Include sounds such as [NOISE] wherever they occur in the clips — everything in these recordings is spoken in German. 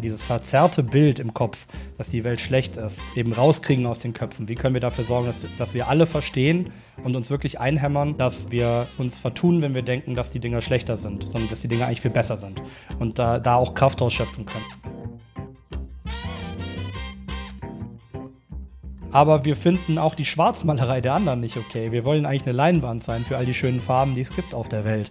Dieses verzerrte Bild im Kopf, dass die Welt schlecht ist, eben rauskriegen aus den Köpfen. Wie können wir dafür sorgen, dass, dass wir alle verstehen und uns wirklich einhämmern, dass wir uns vertun, wenn wir denken, dass die Dinge schlechter sind, sondern dass die Dinge eigentlich viel besser sind und da, da auch Kraft ausschöpfen können. Aber wir finden auch die Schwarzmalerei der anderen nicht okay. Wir wollen eigentlich eine Leinwand sein für all die schönen Farben, die es gibt auf der Welt.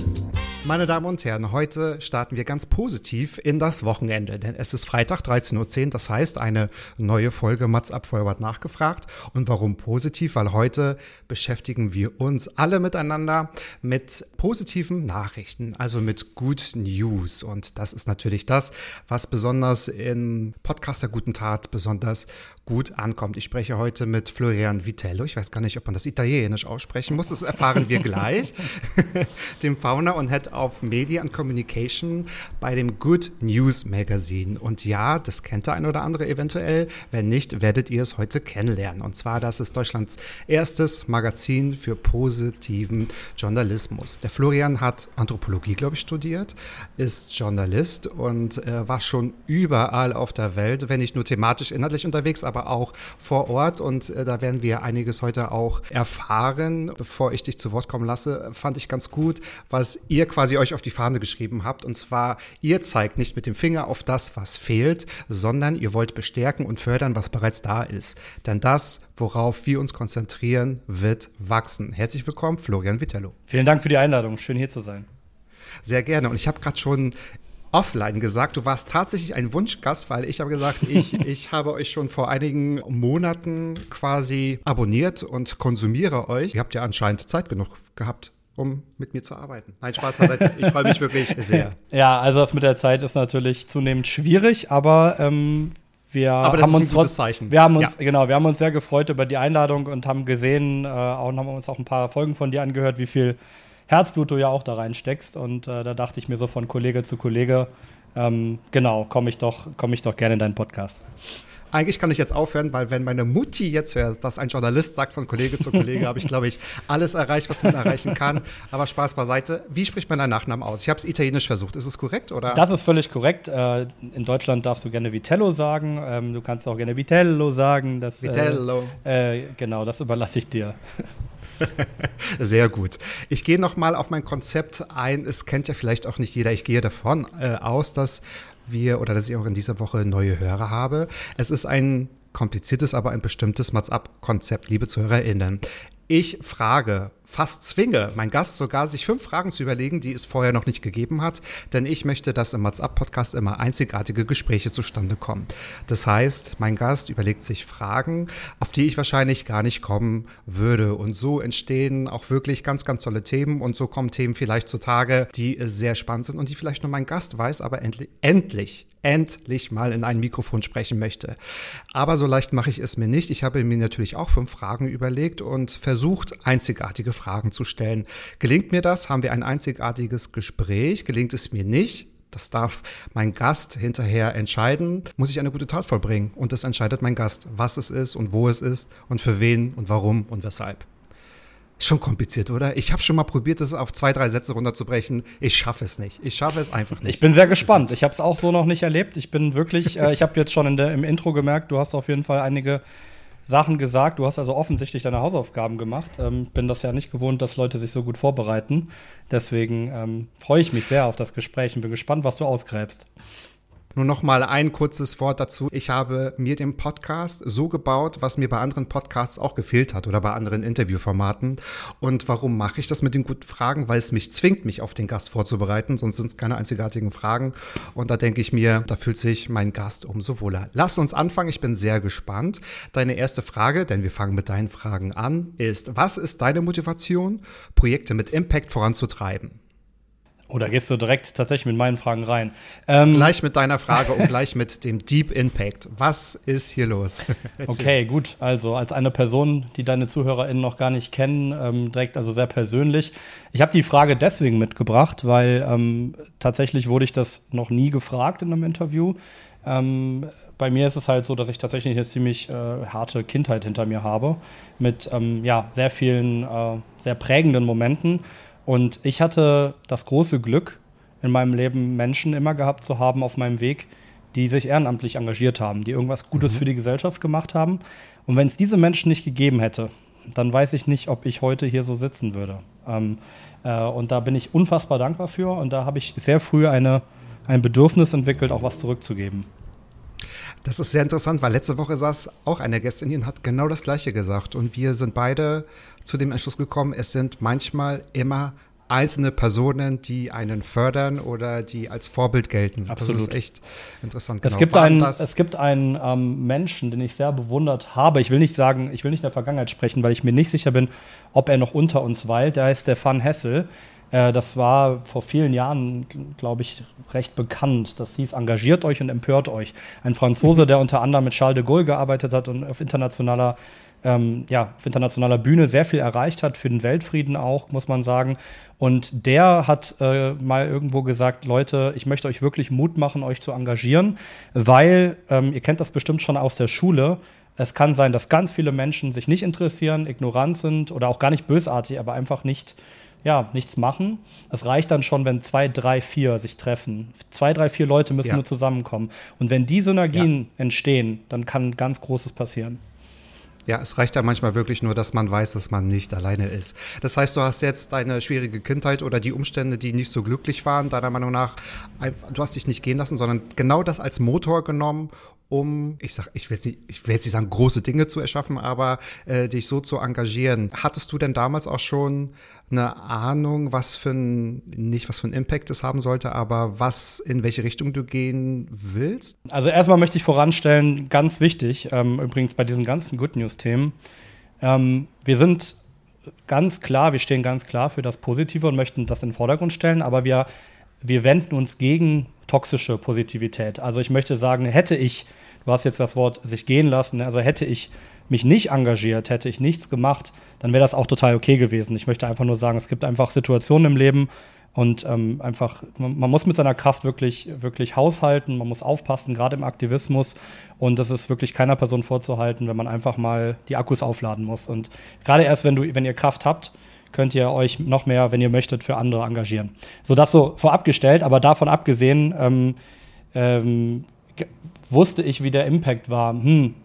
Meine Damen und Herren, heute starten wir ganz positiv in das Wochenende, denn es ist Freitag 13.10 Uhr, das heißt eine neue Folge Mats Abfeuerbart nachgefragt. Und warum positiv? Weil heute beschäftigen wir uns alle miteinander mit positiven Nachrichten, also mit Good News. Und das ist natürlich das, was besonders in Podcast der guten Tat besonders gut ankommt. Ich spreche heute mit Florian Vitello. Ich weiß gar nicht, ob man das italienisch aussprechen muss. Das erfahren wir gleich. [LAUGHS] dem Founder und Head of Media and Communication bei dem Good News Magazine. Und ja, das kennt der ein oder andere eventuell. Wenn nicht, werdet ihr es heute kennenlernen. Und zwar, das ist Deutschlands erstes Magazin für positiven Journalismus. Der Florian hat Anthropologie, glaube ich, studiert, ist Journalist und äh, war schon überall auf der Welt, wenn nicht nur thematisch inhaltlich unterwegs, aber auch vor Ort. Und äh, da werden wir einiges heute auch erfahren. Bevor ich dich zu Wort kommen lasse, fand ich ganz gut, was ihr quasi euch auf die Fahne geschrieben habt. Und zwar, ihr zeigt nicht mit dem Finger auf das, was fehlt, sondern ihr wollt bestärken und fördern, was bereits da ist. Denn das, worauf wir uns konzentrieren, wird wachsen. Herzlich willkommen, Florian Vitello. Vielen Dank für die Einladung. Schön hier zu sein. Sehr gerne. Und ich habe gerade schon offline gesagt, du warst tatsächlich ein Wunschgast, weil ich habe gesagt, ich, [LAUGHS] ich habe euch schon vor einigen Monaten quasi abonniert und konsumiere euch. Ihr habt ja anscheinend Zeit genug gehabt, um mit mir zu arbeiten. Nein, Spaß beiseite. Ich freue mich wirklich [LAUGHS] sehr. Ja, also das mit der Zeit ist natürlich zunehmend schwierig, aber ähm, wir Aber haben uns ein gutes trotz- Zeichen. Wir haben uns Ja. genau, wir haben uns sehr gefreut über die Einladung und haben gesehen äh, und haben uns auch ein paar Folgen von dir angehört, wie viel Herzblut du ja auch da reinsteckst. Und äh, da dachte ich mir so von Kollege zu Kollege, ähm, genau, komme ich doch, komme ich doch gerne in deinen Podcast. Eigentlich kann ich jetzt aufhören, weil wenn meine Mutti jetzt hört, dass ein Journalist sagt von Kollege zu Kollege, [LAUGHS] habe ich, glaube ich, alles erreicht, was man erreichen kann. Aber Spaß beiseite. Wie spricht man deinen Nachnamen aus? Ich habe es italienisch versucht. Ist es korrekt? Oder? Das ist völlig korrekt. Äh, in Deutschland darfst du gerne Vitello sagen. Ähm, du kannst auch gerne Vitello sagen. Das, Vitello. Äh, äh, genau, das überlasse ich dir. [LAUGHS] [LAUGHS] Sehr gut. Ich gehe noch mal auf mein Konzept ein. Es kennt ja vielleicht auch nicht jeder. Ich gehe davon äh, aus, dass wir oder dass ich auch in dieser Woche neue Hörer habe. Es ist ein kompliziertes, aber ein bestimmtes Mats-Up-Konzept, liebe ZuhörerInnen. Ich frage, fast zwinge, mein Gast sogar, sich fünf Fragen zu überlegen, die es vorher noch nicht gegeben hat, denn ich möchte, dass im Mats-Up-Podcast immer einzigartige Gespräche zustande kommen. Das heißt, mein Gast überlegt sich Fragen, auf die ich wahrscheinlich gar nicht kommen würde. Und so entstehen auch wirklich ganz, ganz tolle Themen und so kommen Themen vielleicht zutage, die sehr spannend sind und die vielleicht nur mein Gast weiß, aber endlich, endlich, endlich mal in ein Mikrofon sprechen möchte. Aber so leicht mache ich es mir nicht. Ich habe mir natürlich auch fünf Fragen überlegt und versucht, einzigartige Fragen zu stellen. Gelingt mir das? Haben wir ein einzigartiges Gespräch? Gelingt es mir nicht? Das darf mein Gast hinterher entscheiden. Muss ich eine gute Tat vollbringen? Und das entscheidet mein Gast, was es ist und wo es ist und für wen und warum und weshalb. Schon kompliziert, oder? Ich habe schon mal probiert, das auf zwei, drei Sätze runterzubrechen. Ich schaffe es nicht. Ich schaffe es einfach nicht. Ich bin sehr gespannt. Ich habe es auch so noch nicht erlebt. Ich bin wirklich, äh, ich habe jetzt schon in der, im Intro gemerkt, du hast auf jeden Fall einige Sachen gesagt. Du hast also offensichtlich deine Hausaufgaben gemacht. Ähm, bin das ja nicht gewohnt, dass Leute sich so gut vorbereiten. Deswegen ähm, freue ich mich sehr auf das Gespräch und bin gespannt, was du ausgräbst. Nur noch mal ein kurzes Wort dazu. Ich habe mir den Podcast so gebaut, was mir bei anderen Podcasts auch gefehlt hat oder bei anderen Interviewformaten. Und warum mache ich das mit den guten Fragen? Weil es mich zwingt, mich auf den Gast vorzubereiten, sonst sind es keine einzigartigen Fragen. Und da denke ich mir, da fühlt sich mein Gast umso wohler. Lass uns anfangen. Ich bin sehr gespannt. Deine erste Frage, denn wir fangen mit deinen Fragen an, ist, was ist deine Motivation, Projekte mit Impact voranzutreiben? Oder gehst du direkt tatsächlich mit meinen Fragen rein? Ähm, gleich mit deiner Frage und gleich mit dem Deep Impact. Was ist hier los? [LAUGHS] okay, gut. Also als eine Person, die deine ZuhörerInnen noch gar nicht kennen, ähm, direkt also sehr persönlich. Ich habe die Frage deswegen mitgebracht, weil ähm, tatsächlich wurde ich das noch nie gefragt in einem Interview. Ähm, bei mir ist es halt so, dass ich tatsächlich eine ziemlich äh, harte Kindheit hinter mir habe, mit ähm, ja, sehr vielen, äh, sehr prägenden Momenten. Und ich hatte das große Glück, in meinem Leben Menschen immer gehabt zu haben auf meinem Weg, die sich ehrenamtlich engagiert haben, die irgendwas Gutes mhm. für die Gesellschaft gemacht haben. Und wenn es diese Menschen nicht gegeben hätte, dann weiß ich nicht, ob ich heute hier so sitzen würde. Ähm, äh, und da bin ich unfassbar dankbar für. Und da habe ich sehr früh eine, ein Bedürfnis entwickelt, auch was zurückzugeben. Das ist sehr interessant, weil letzte Woche saß auch eine Gästin hier und hat genau das Gleiche gesagt. Und wir sind beide zu dem Entschluss gekommen, es sind manchmal immer einzelne Personen, die einen fördern oder die als Vorbild gelten. Absolut. Das ist echt interessant. Genau. Es gibt einen, es gibt einen ähm, Menschen, den ich sehr bewundert habe. Ich will nicht sagen, ich will nicht in der Vergangenheit sprechen, weil ich mir nicht sicher bin, ob er noch unter uns weilt. Der heißt Stefan Hessel. Äh, das war vor vielen Jahren, glaube ich, recht bekannt. Das hieß Engagiert euch und empört euch. Ein Franzose, mhm. der unter anderem mit Charles de Gaulle gearbeitet hat und auf internationaler ähm, ja, auf internationaler Bühne sehr viel erreicht hat, für den Weltfrieden auch, muss man sagen. Und der hat äh, mal irgendwo gesagt, Leute, ich möchte euch wirklich Mut machen, euch zu engagieren, weil, ähm, ihr kennt das bestimmt schon aus der Schule, es kann sein, dass ganz viele Menschen sich nicht interessieren, ignorant sind oder auch gar nicht bösartig, aber einfach nicht ja, nichts machen. Es reicht dann schon, wenn zwei, drei, vier sich treffen. Zwei, drei, vier Leute müssen ja. nur zusammenkommen. Und wenn die Synergien ja. entstehen, dann kann ganz Großes passieren. Ja, es reicht ja manchmal wirklich nur, dass man weiß, dass man nicht alleine ist. Das heißt, du hast jetzt deine schwierige Kindheit oder die Umstände, die nicht so glücklich waren, deiner Meinung nach, du hast dich nicht gehen lassen, sondern genau das als Motor genommen, um, ich sag, ich will jetzt nicht, ich will jetzt nicht sagen, große Dinge zu erschaffen, aber äh, dich so zu engagieren. Hattest du denn damals auch schon eine Ahnung, was für ein, nicht was für ein Impact es haben sollte, aber was, in welche Richtung du gehen willst? Also erstmal möchte ich voranstellen, ganz wichtig, ähm, übrigens bei diesen ganzen Good News-Themen, ähm, wir sind ganz klar, wir stehen ganz klar für das Positive und möchten das in den Vordergrund stellen, aber wir, wir wenden uns gegen toxische Positivität. Also ich möchte sagen, hätte ich, du hast jetzt das Wort sich gehen lassen, also hätte ich mich nicht engagiert, hätte ich nichts gemacht, dann wäre das auch total okay gewesen. Ich möchte einfach nur sagen, es gibt einfach Situationen im Leben und ähm, einfach, man, man, muss mit seiner Kraft wirklich, wirklich haushalten, man muss aufpassen, gerade im Aktivismus. Und das ist wirklich keiner Person vorzuhalten, wenn man einfach mal die Akkus aufladen muss. Und gerade erst, wenn, du, wenn ihr Kraft habt, könnt ihr euch noch mehr, wenn ihr möchtet, für andere engagieren. So das so vorab gestellt, aber davon abgesehen ähm, ähm, wusste ich, wie der Impact war. Hm,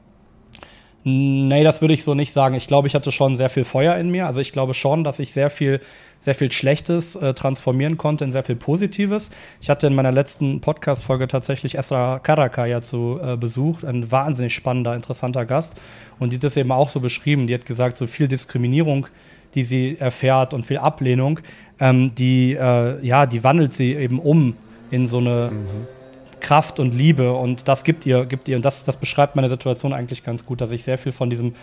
Nee, das würde ich so nicht sagen. Ich glaube, ich hatte schon sehr viel Feuer in mir. Also ich glaube schon, dass ich sehr viel, sehr viel Schlechtes äh, transformieren konnte in sehr viel Positives. Ich hatte in meiner letzten Podcast-Folge tatsächlich Esra Karakaya zu äh, Besuch, ein wahnsinnig spannender, interessanter Gast. Und die hat das eben auch so beschrieben. Die hat gesagt, so viel Diskriminierung, die sie erfährt und viel Ablehnung, ähm, die, äh, ja, die wandelt sie eben um in so eine mhm Kraft und Liebe und das gibt ihr, gibt ihr. Und das, das beschreibt meine Situation eigentlich ganz gut, dass ich sehr viel von diesem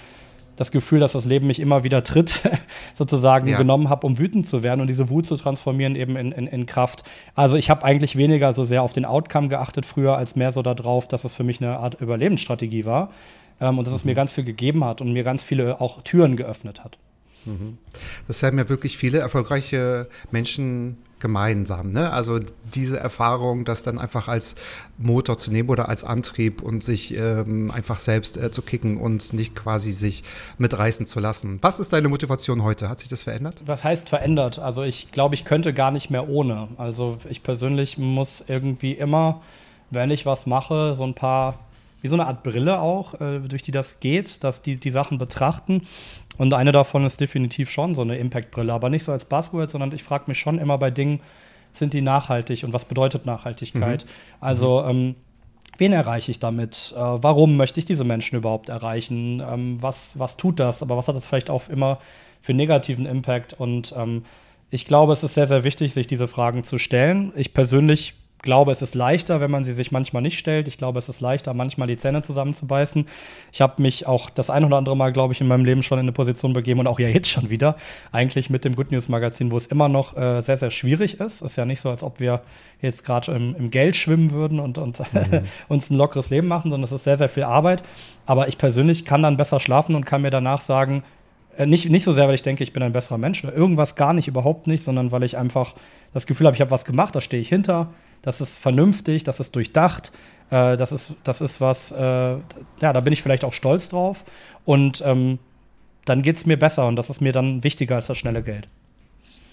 das Gefühl, dass das Leben mich immer wieder tritt, [LAUGHS] sozusagen ja. genommen habe, um wütend zu werden und diese Wut zu transformieren eben in, in, in Kraft. Also ich habe eigentlich weniger so sehr auf den Outcome geachtet früher, als mehr so darauf, dass es für mich eine Art Überlebensstrategie war ähm, und dass es mir mhm. ganz viel gegeben hat und mir ganz viele auch Türen geöffnet hat. Mhm. Das haben ja wirklich viele erfolgreiche Menschen gemeinsam. Ne? Also diese Erfahrung, das dann einfach als Motor zu nehmen oder als Antrieb und sich ähm, einfach selbst äh, zu kicken und nicht quasi sich mitreißen zu lassen. Was ist deine Motivation heute? Hat sich das verändert? Was heißt verändert? Also ich glaube, ich könnte gar nicht mehr ohne. Also ich persönlich muss irgendwie immer, wenn ich was mache, so ein paar wie so eine Art Brille auch, äh, durch die das geht, dass die die Sachen betrachten und eine davon ist definitiv schon so eine Impact-Brille, aber nicht so als Buzzword, sondern ich frage mich schon immer bei Dingen, sind die nachhaltig und was bedeutet Nachhaltigkeit? Mhm. Also, mhm. Ähm, wen erreiche ich damit? Äh, warum möchte ich diese Menschen überhaupt erreichen? Ähm, was, was tut das? Aber was hat es vielleicht auch immer für negativen Impact? Und ähm, ich glaube, es ist sehr, sehr wichtig, sich diese Fragen zu stellen. Ich persönlich glaube, es ist leichter, wenn man sie sich manchmal nicht stellt. Ich glaube, es ist leichter, manchmal die Zähne zusammenzubeißen. Ich habe mich auch das ein oder andere Mal, glaube ich, in meinem Leben schon in eine Position begeben und auch ja jetzt schon wieder, eigentlich mit dem Good News Magazin, wo es immer noch äh, sehr, sehr schwierig ist. Ist ja nicht so, als ob wir jetzt gerade im, im, Geld schwimmen würden und, und mhm. [LAUGHS] uns ein lockeres Leben machen, sondern es ist sehr, sehr viel Arbeit. Aber ich persönlich kann dann besser schlafen und kann mir danach sagen, äh, nicht, nicht so sehr, weil ich denke, ich bin ein besserer Mensch oder irgendwas gar nicht, überhaupt nicht, sondern weil ich einfach das Gefühl habe, ich habe was gemacht, da stehe ich hinter das ist vernünftig, das ist durchdacht, äh, das, ist, das ist was, äh, ja, da bin ich vielleicht auch stolz drauf. Und ähm, dann geht es mir besser und das ist mir dann wichtiger als das schnelle Geld.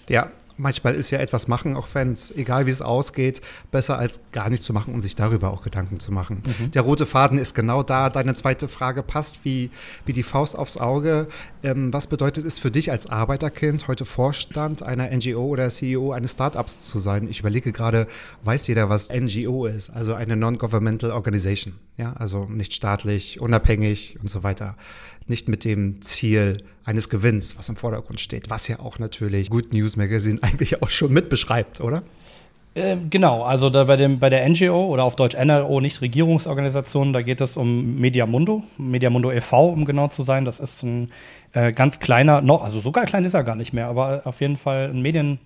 Ja, manchmal ist ja etwas machen, auch wenn es, egal wie es ausgeht, besser als gar nicht zu machen und sich darüber auch Gedanken zu machen. Mhm. Der rote Faden ist genau da. Deine zweite Frage passt wie, wie die Faust aufs Auge. Ähm, was bedeutet es für dich als Arbeiterkind, heute Vorstand einer NGO oder CEO eines Startups zu sein? Ich überlege gerade, weiß jeder, was NGO ist? Also eine Non-Governmental Organization. Ja, also nicht staatlich, unabhängig und so weiter nicht mit dem Ziel eines Gewinns, was im Vordergrund steht, was ja auch natürlich Good News Magazine eigentlich auch schon mit beschreibt, oder? Ähm, genau, also bei, dem, bei der NGO oder auf Deutsch NRO, nicht Regierungsorganisation, da geht es um Mediamundo, Mediamundo e.V., um genau zu sein. Das ist ein äh, ganz kleiner, noch, also sogar klein ist er gar nicht mehr, aber auf jeden Fall ein Medien,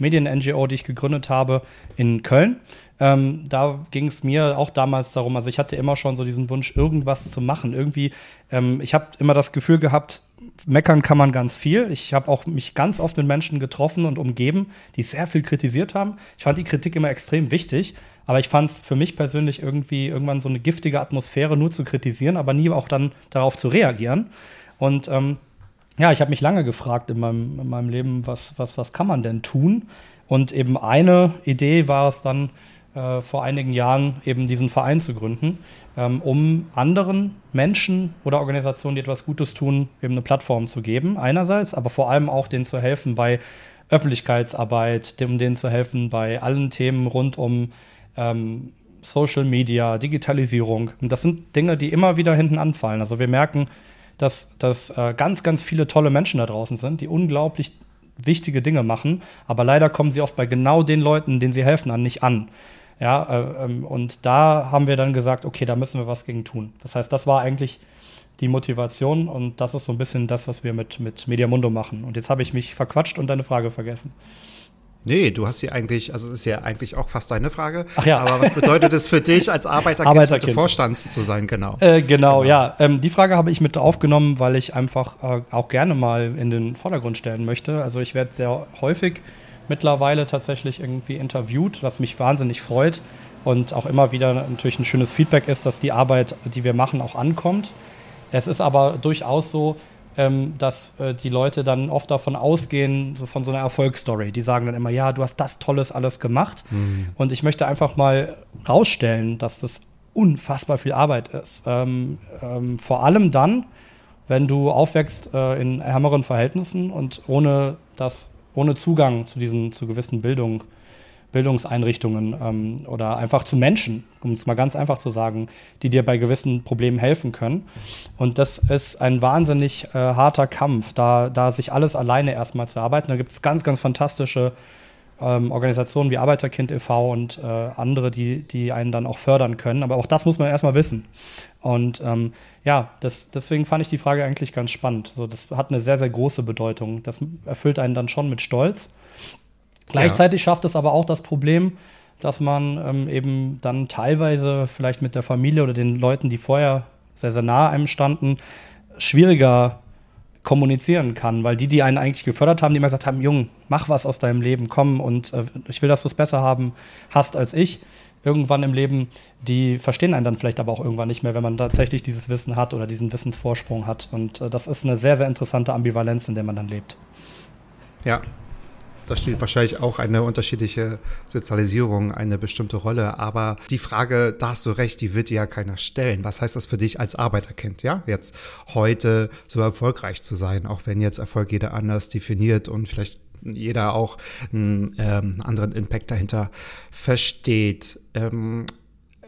Medien-NGO, die ich gegründet habe in Köln. Ähm, da ging es mir auch damals darum, also ich hatte immer schon so diesen Wunsch, irgendwas zu machen. Irgendwie, ähm, ich habe immer das Gefühl gehabt, meckern kann man ganz viel. Ich habe auch mich ganz oft mit Menschen getroffen und umgeben, die sehr viel kritisiert haben. Ich fand die Kritik immer extrem wichtig, aber ich fand es für mich persönlich irgendwie irgendwann so eine giftige Atmosphäre, nur zu kritisieren, aber nie auch dann darauf zu reagieren. Und ähm, ja, ich habe mich lange gefragt in meinem, in meinem Leben, was, was, was kann man denn tun? Und eben eine Idee war es dann, äh, vor einigen Jahren eben diesen Verein zu gründen, ähm, um anderen Menschen oder Organisationen, die etwas Gutes tun, eben eine Plattform zu geben, einerseits, aber vor allem auch denen zu helfen bei Öffentlichkeitsarbeit, um denen zu helfen bei allen Themen rund um ähm, Social Media, Digitalisierung. Und das sind Dinge, die immer wieder hinten anfallen. Also wir merken, dass, dass äh, ganz, ganz viele tolle Menschen da draußen sind, die unglaublich wichtige Dinge machen, aber leider kommen sie oft bei genau den Leuten, denen sie helfen, an nicht an. Ja, äh, ähm, und da haben wir dann gesagt, okay, da müssen wir was gegen tun. Das heißt, das war eigentlich die Motivation und das ist so ein bisschen das, was wir mit, mit Mediamundo machen. Und jetzt habe ich mich verquatscht und deine Frage vergessen. Nee, du hast sie eigentlich, also es ist ja eigentlich auch fast deine Frage. Ach ja. Aber was bedeutet es für dich als [LAUGHS] Arbeiterkind, Arbeiterkind. Vorstand zu sein? Genau. Äh, genau, genau, ja. Ähm, die Frage habe ich mit aufgenommen, weil ich einfach äh, auch gerne mal in den Vordergrund stellen möchte. Also ich werde sehr häufig mittlerweile tatsächlich irgendwie interviewt, was mich wahnsinnig freut und auch immer wieder natürlich ein schönes Feedback ist, dass die Arbeit, die wir machen, auch ankommt. Es ist aber durchaus so, ähm, dass äh, die Leute dann oft davon ausgehen, so von so einer Erfolgsstory. Die sagen dann immer, ja, du hast das Tolles alles gemacht. Mhm. Und ich möchte einfach mal rausstellen, dass das unfassbar viel Arbeit ist. Ähm, ähm, vor allem dann, wenn du aufwächst äh, in ärmeren Verhältnissen und ohne das ohne Zugang zu diesen, zu gewissen Bildung, Bildungseinrichtungen ähm, oder einfach zu Menschen, um es mal ganz einfach zu sagen, die dir bei gewissen Problemen helfen können. Und das ist ein wahnsinnig äh, harter Kampf, da, da sich alles alleine erstmal zu arbeiten. Da gibt es ganz, ganz fantastische ähm, Organisationen wie Arbeiterkind e.V. und äh, andere, die, die einen dann auch fördern können. Aber auch das muss man erstmal wissen. Und ähm, ja, das, deswegen fand ich die Frage eigentlich ganz spannend. So, das hat eine sehr, sehr große Bedeutung. Das erfüllt einen dann schon mit Stolz. Gleichzeitig ja. schafft es aber auch das Problem, dass man ähm, eben dann teilweise vielleicht mit der Familie oder den Leuten, die vorher sehr, sehr nah einem standen, schwieriger kommunizieren kann, weil die, die einen eigentlich gefördert haben, die immer gesagt haben, Jung, mach was aus deinem Leben, komm und äh, ich will, dass du es besser haben hast als ich. Irgendwann im Leben, die verstehen einen dann vielleicht aber auch irgendwann nicht mehr, wenn man tatsächlich dieses Wissen hat oder diesen Wissensvorsprung hat. Und äh, das ist eine sehr, sehr interessante Ambivalenz, in der man dann lebt. Ja, da spielt wahrscheinlich auch eine unterschiedliche Sozialisierung eine bestimmte Rolle. Aber die Frage, da hast du recht, die wird dir ja keiner stellen. Was heißt das für dich als Arbeiterkind, ja? Jetzt heute so erfolgreich zu sein, auch wenn jetzt Erfolg jeder anders definiert und vielleicht jeder auch einen ähm, anderen Impact dahinter versteht. Ähm,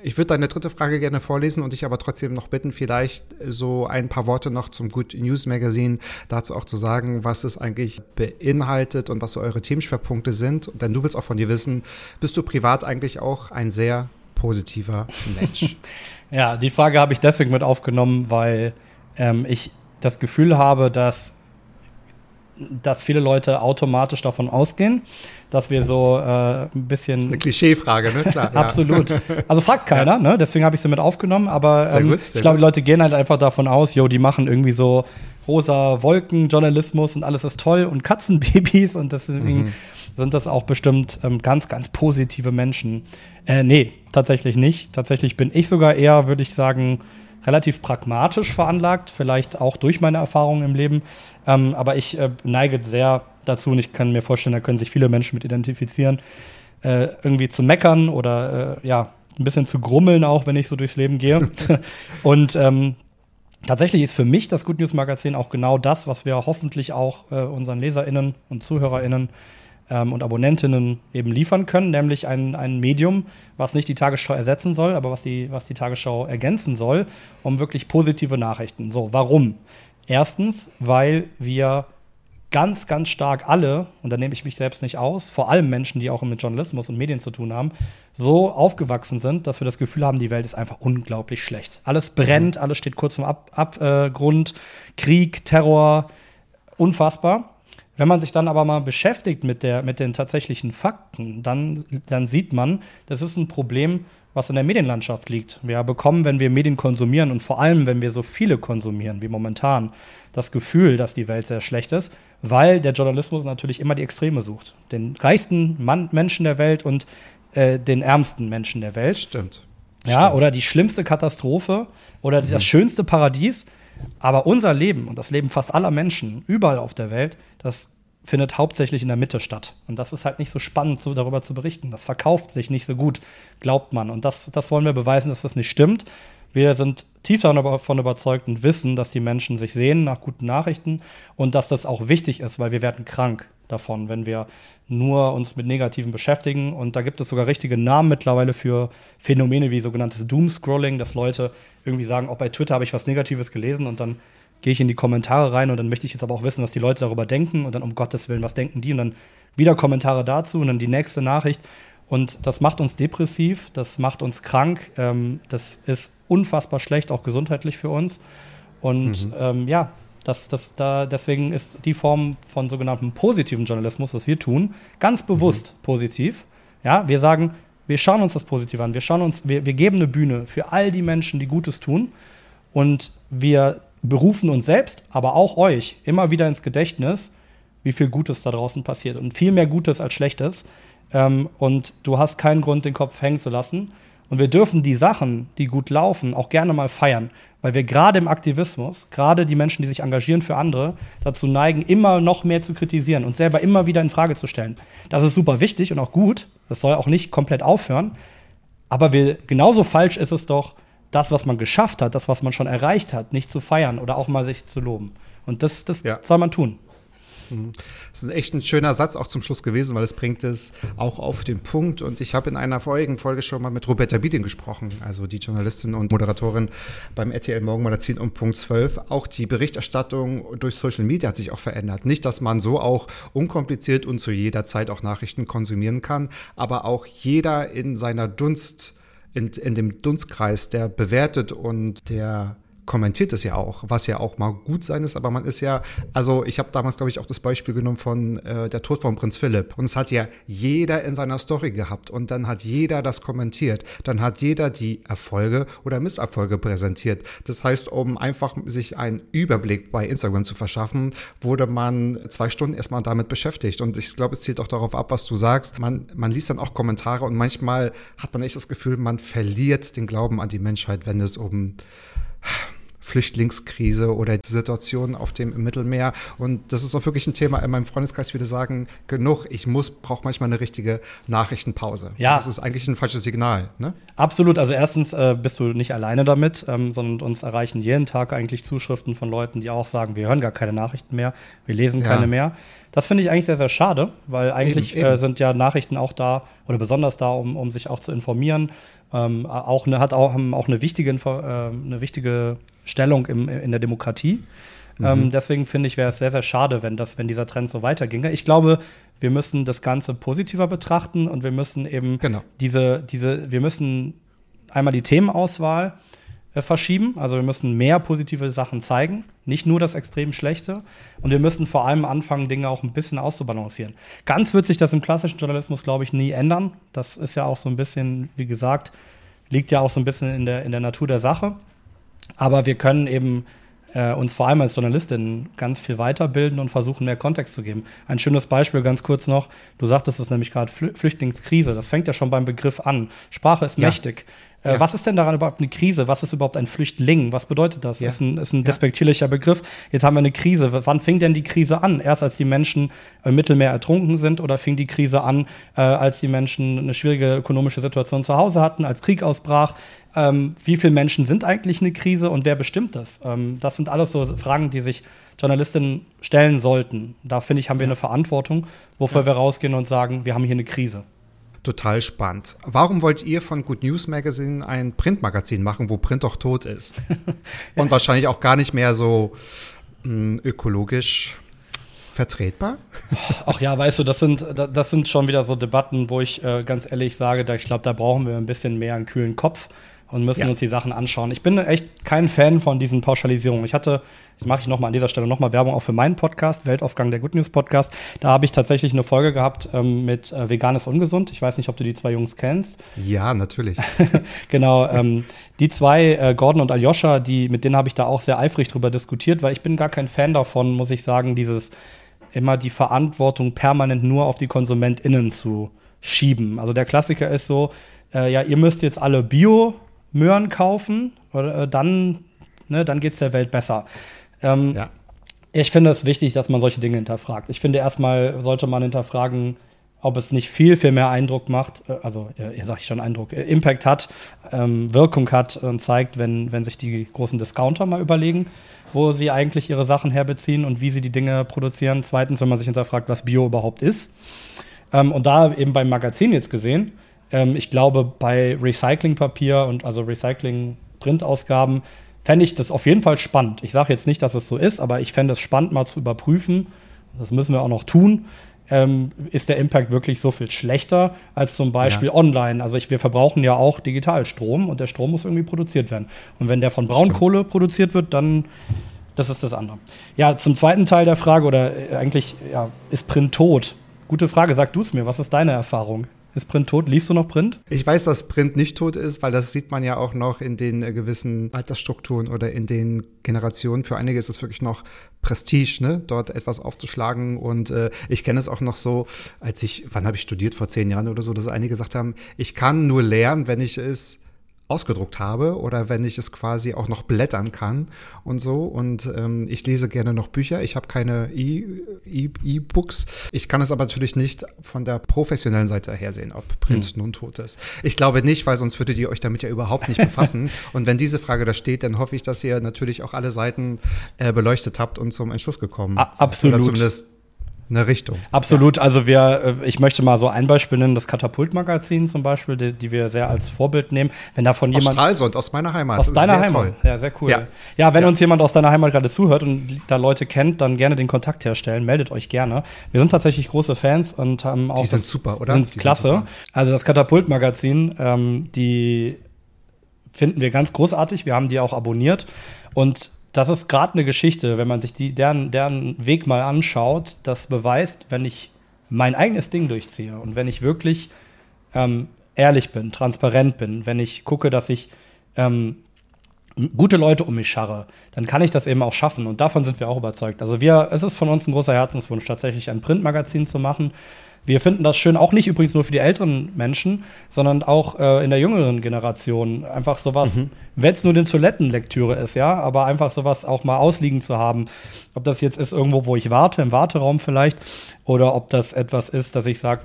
Ich würde deine dritte Frage gerne vorlesen und dich aber trotzdem noch bitten, vielleicht so ein paar Worte noch zum Good News Magazine, dazu auch zu sagen, was es eigentlich beinhaltet und was so eure Themenschwerpunkte sind. Denn du willst auch von dir wissen, bist du privat eigentlich auch ein sehr positiver Mensch? [LAUGHS] ja, die Frage habe ich deswegen mit aufgenommen, weil ähm, ich das Gefühl habe, dass dass viele Leute automatisch davon ausgehen, dass wir so äh, ein bisschen. Das ist eine Klischeefrage, ne? Klar. [LAUGHS] Absolut. Also fragt keiner, ja. ne? Deswegen habe ich sie mit aufgenommen. Aber ähm, gut, ich glaube, die Leute gehen halt einfach davon aus, jo, die machen irgendwie so rosa Wolkenjournalismus und alles ist toll und Katzenbabys und deswegen mhm. sind das auch bestimmt ähm, ganz, ganz positive Menschen. Äh, nee, tatsächlich nicht. Tatsächlich bin ich sogar eher, würde ich sagen, relativ pragmatisch veranlagt, vielleicht auch durch meine Erfahrungen im Leben. Ähm, aber ich äh, neige sehr dazu und ich kann mir vorstellen, da können sich viele Menschen mit identifizieren, äh, irgendwie zu meckern oder äh, ja, ein bisschen zu grummeln auch, wenn ich so durchs Leben gehe. [LAUGHS] und ähm, tatsächlich ist für mich das Good News Magazin auch genau das, was wir hoffentlich auch äh, unseren LeserInnen und ZuhörerInnen ähm, und Abonnentinnen eben liefern können, nämlich ein, ein Medium, was nicht die Tagesschau ersetzen soll, aber was die, was die Tagesschau ergänzen soll, um wirklich positive Nachrichten. So, warum? Erstens, weil wir ganz, ganz stark alle, und da nehme ich mich selbst nicht aus, vor allem Menschen, die auch mit Journalismus und Medien zu tun haben, so aufgewachsen sind, dass wir das Gefühl haben, die Welt ist einfach unglaublich schlecht. Alles brennt, alles steht kurz vom Abgrund, Ab, äh, Krieg, Terror, unfassbar. Wenn man sich dann aber mal beschäftigt mit, der, mit den tatsächlichen Fakten, dann, dann sieht man, das ist ein Problem, was in der Medienlandschaft liegt. Wir bekommen, wenn wir Medien konsumieren und vor allem, wenn wir so viele konsumieren wie momentan, das Gefühl, dass die Welt sehr schlecht ist, weil der Journalismus natürlich immer die Extreme sucht. Den reichsten Mann, Menschen der Welt und äh, den ärmsten Menschen der Welt. Stimmt. Ja, Stimmt. oder die schlimmste Katastrophe oder mhm. das schönste Paradies. Aber unser Leben und das Leben fast aller Menschen überall auf der Welt, das findet hauptsächlich in der Mitte statt. Und das ist halt nicht so spannend, so darüber zu berichten. Das verkauft sich nicht so gut, glaubt man. Und das, das wollen wir beweisen, dass das nicht stimmt. Wir sind tief davon überzeugt und wissen, dass die Menschen sich sehen nach guten Nachrichten und dass das auch wichtig ist, weil wir werden krank davon, wenn wir nur uns mit Negativen beschäftigen. Und da gibt es sogar richtige Namen mittlerweile für Phänomene wie sogenanntes Doomscrolling, dass Leute irgendwie sagen, auch bei Twitter habe ich was Negatives gelesen und dann gehe ich in die Kommentare rein und dann möchte ich jetzt aber auch wissen, was die Leute darüber denken und dann um Gottes Willen, was denken die und dann wieder Kommentare dazu und dann die nächste Nachricht. Und das macht uns depressiv, das macht uns krank, ähm, das ist unfassbar schlecht, auch gesundheitlich für uns. Und mhm. ähm, ja, das, das, da, deswegen ist die Form von sogenanntem positiven Journalismus, was wir tun, ganz bewusst mhm. positiv. Ja, wir sagen, wir schauen uns das positiv an. Wir schauen uns, wir, wir geben eine Bühne für all die Menschen, die Gutes tun. Und wir berufen uns selbst, aber auch euch immer wieder ins Gedächtnis, wie viel Gutes da draußen passiert. Und viel mehr Gutes als Schlechtes. Ähm, und du hast keinen Grund, den Kopf hängen zu lassen. Und wir dürfen die Sachen, die gut laufen, auch gerne mal feiern, weil wir gerade im Aktivismus, gerade die Menschen, die sich engagieren für andere, dazu neigen, immer noch mehr zu kritisieren und selber immer wieder in Frage zu stellen. Das ist super wichtig und auch gut. Das soll auch nicht komplett aufhören. Aber wir, genauso falsch ist es doch, das, was man geschafft hat, das, was man schon erreicht hat, nicht zu feiern oder auch mal sich zu loben. Und das, das ja. soll man tun. Mhm. Das ist echt ein schöner Satz auch zum Schluss gewesen, weil es bringt es auch auf den Punkt. Und ich habe in einer vorigen Folge schon mal mit Roberta Bieding gesprochen, also die Journalistin und Moderatorin beim RTL Morgenmagazin um Punkt 12. Auch die Berichterstattung durch Social Media hat sich auch verändert. Nicht, dass man so auch unkompliziert und zu jeder Zeit auch Nachrichten konsumieren kann, aber auch jeder in seiner Dunst in, in dem Dunstkreis, der bewertet und der kommentiert es ja auch, was ja auch mal gut sein ist, aber man ist ja, also ich habe damals, glaube ich, auch das Beispiel genommen von äh, der Tod von Prinz Philipp und es hat ja jeder in seiner Story gehabt und dann hat jeder das kommentiert, dann hat jeder die Erfolge oder Misserfolge präsentiert. Das heißt, um einfach sich einen Überblick bei Instagram zu verschaffen, wurde man zwei Stunden erstmal damit beschäftigt und ich glaube, es zielt auch darauf ab, was du sagst. Man, man liest dann auch Kommentare und manchmal hat man echt das Gefühl, man verliert den Glauben an die Menschheit, wenn es um Flüchtlingskrise oder die Situation auf dem Mittelmeer. Und das ist auch wirklich ein Thema in meinem Freundeskreis, würde sagen, genug. Ich muss, brauche manchmal eine richtige Nachrichtenpause. Ja. Das ist eigentlich ein falsches Signal. Ne? Absolut. Also erstens äh, bist du nicht alleine damit, ähm, sondern uns erreichen jeden Tag eigentlich Zuschriften von Leuten, die auch sagen, wir hören gar keine Nachrichten mehr, wir lesen keine ja. mehr. Das finde ich eigentlich sehr, sehr schade, weil eigentlich Eben, eben. Äh, sind ja Nachrichten auch da oder besonders da, um, um sich auch zu informieren. Ähm, auch eine, hat auch, haben auch eine wichtige, äh, eine wichtige Stellung im, in der Demokratie. Mhm. Ähm, deswegen finde ich, wäre es sehr, sehr schade, wenn, das, wenn dieser Trend so weiterginge. Ich glaube, wir müssen das Ganze positiver betrachten und wir müssen eben Genau. diese, diese, wir müssen einmal die Themenauswahl äh, verschieben. Also wir müssen mehr positive Sachen zeigen, nicht nur das extrem Schlechte. Und wir müssen vor allem anfangen, Dinge auch ein bisschen auszubalancieren. Ganz wird sich das im klassischen Journalismus, glaube ich, nie ändern. Das ist ja auch so ein bisschen, wie gesagt, liegt ja auch so ein bisschen in der, in der Natur der Sache. Aber wir können eben äh, uns vor allem als Journalistinnen ganz viel weiterbilden und versuchen, mehr Kontext zu geben. Ein schönes Beispiel ganz kurz noch. Du sagtest es nämlich gerade, Flü Flüchtlingskrise. Das fängt ja schon beim Begriff an. Sprache ist Ja. mächtig. Äh, Ja. Was ist denn daran überhaupt eine Krise? Was ist überhaupt ein Flüchtling? Was bedeutet das? Ja. Ist ein, ist ein despektierlicher Begriff. Jetzt haben wir eine Krise. Wann fing denn die Krise an? Erst als die Menschen im Mittelmeer ertrunken sind oder fing die Krise an, äh, als die Menschen eine schwierige ökonomische Situation zu Hause hatten, als Krieg ausbrach? Ähm, wie viele Menschen sind eigentlich eine Krise und wer bestimmt das? Ähm, das sind alles so Fragen, die sich Journalistinnen stellen sollten. Da finde ich, haben wir eine Verantwortung, wofür wir rausgehen und sagen, wir haben hier eine Krise. Total spannend. Warum wollt ihr von Good News Magazine ein Printmagazin machen, wo Print doch tot ist? [LAUGHS] Und wahrscheinlich auch gar nicht mehr so mh, ökologisch vertretbar? [LAUGHS] Ach ja, weißt du, das sind, da- das sind schon wieder so Debatten, wo ich äh, ganz ehrlich sage, da, ich glaube, da brauchen wir ein bisschen mehr einen kühlen Kopf und müssen Ja. uns die Sachen anschauen. Ich bin echt kein Fan von diesen Pauschalisierungen. Ich hatte, ich mache ich noch mal an dieser Stelle noch mal Werbung auch für meinen Podcast, Weltaufgang der Good News Podcast. Da habe ich tatsächlich eine Folge gehabt ähm, mit äh, Veganes Ungesund. Ich weiß nicht, ob du die zwei Jungs kennst. Ja, natürlich. [LAUGHS] Genau, ähm, die zwei, äh, Gordon und Aljoscha, die, mit denen habe ich da auch sehr eifrig drüber diskutiert, weil ich bin gar kein Fan davon, muss ich sagen, dieses immer die Verantwortung permanent nur auf die KonsumentInnen zu schieben. Also der Klassiker ist so, äh, ja, ihr müsst jetzt alle Bio-Möhren kaufen, oder, äh, dann, ne, dann geht es der Welt besser. Ähm, Ja. ich finde es wichtig, dass man solche Dinge hinterfragt. Ich finde, erstmal sollte man hinterfragen, ob es nicht viel, viel mehr Eindruck macht, äh, also, äh, ihr sag ich schon Eindruck, äh, Impact hat, ähm, Wirkung hat und zeigt, wenn, wenn sich die großen Discounter mal überlegen, wo sie eigentlich ihre Sachen herbeziehen und wie sie die Dinge produzieren. Zweitens, wenn man sich hinterfragt, was Bio überhaupt ist. Ähm, und da eben beim Magazin jetzt gesehen, ähm, ich glaube, bei Recyclingpapier und also Recycling-Printausgaben fände ich das auf jeden Fall spannend. Ich sage jetzt nicht, dass es so ist, aber ich fände es spannend, mal zu überprüfen. Das müssen wir auch noch tun. Ähm, ist der Impact wirklich so viel schlechter als zum Beispiel Ja. online? Also ich, wir verbrauchen ja auch digital Strom und der Strom muss irgendwie produziert werden. Und wenn der von Braunkohle produziert wird, dann das ist das andere. Ja, zum zweiten Teil der Frage, oder äh, eigentlich, ja, ist Print tot? Gute Frage, sag du es mir. Was ist deine Erfahrung? Ist Print tot? Liest du noch Print? Ich weiß, dass Print nicht tot ist, weil das sieht man ja auch noch in den äh, gewissen Altersstrukturen oder in den Generationen. Für einige ist es wirklich noch Prestige, ne, dort etwas aufzuschlagen. Und äh, ich kenne es auch noch so, als ich, wann habe ich studiert, vor zehn Jahren oder so, dass einige gesagt haben, ich kann nur lernen, wenn ich es ausgedruckt habe oder wenn ich es quasi auch noch blättern kann und so. Und ähm, ich lese gerne noch Bücher. Ich habe keine E- E- E-Books. ich kann es aber natürlich nicht von der professionellen Seite her sehen, ob Print nun tot ist. Ich glaube nicht, weil sonst würdet ihr euch damit ja überhaupt nicht befassen. [LAUGHS] und wenn diese Frage da steht, dann hoffe ich, dass ihr natürlich auch alle Seiten äh, beleuchtet habt und zum Entschluss gekommen A- seid. absolut. Eine Richtung. Absolut. Also wir, äh, ich möchte mal so ein Beispiel nennen, das Katapult-Magazin zum Beispiel, die, die wir sehr als Vorbild nehmen. Wenn da von Aus jemand Stralsund, aus meiner Heimat. aus deiner Heimat, toll. ja, sehr cool. Ja. Ja, wenn Ja. uns jemand aus deiner Heimat gerade zuhört und da Leute kennt, dann gerne den Kontakt herstellen. Meldet euch gerne. Wir sind tatsächlich große Fans und haben auch Die sind das- super, oder? Sind Die sind klasse. super. Also das Katapult-Magazin, ähm, die finden wir ganz großartig. Wir haben die auch abonniert. Und das ist gerade eine Geschichte, wenn man sich die, deren, deren Weg mal anschaut, das beweist, wenn ich mein eigenes Ding durchziehe und wenn ich wirklich ähm, ehrlich bin, transparent bin, wenn ich gucke, dass ich ähm, gute Leute um mich scharre, dann kann ich das eben auch schaffen. Und davon sind wir auch überzeugt. Also wir, es ist von uns ein großer Herzenswunsch, tatsächlich ein Printmagazin zu machen. Wir finden das schön, auch nicht übrigens nur für die älteren Menschen, sondern auch äh, in der jüngeren Generation. Einfach sowas, wenn es nur eine Toilettenlektüre ist, ja, aber einfach sowas auch mal ausliegen zu haben. Ob das jetzt ist irgendwo, wo ich warte, im Warteraum vielleicht, oder ob das etwas ist, dass ich sage,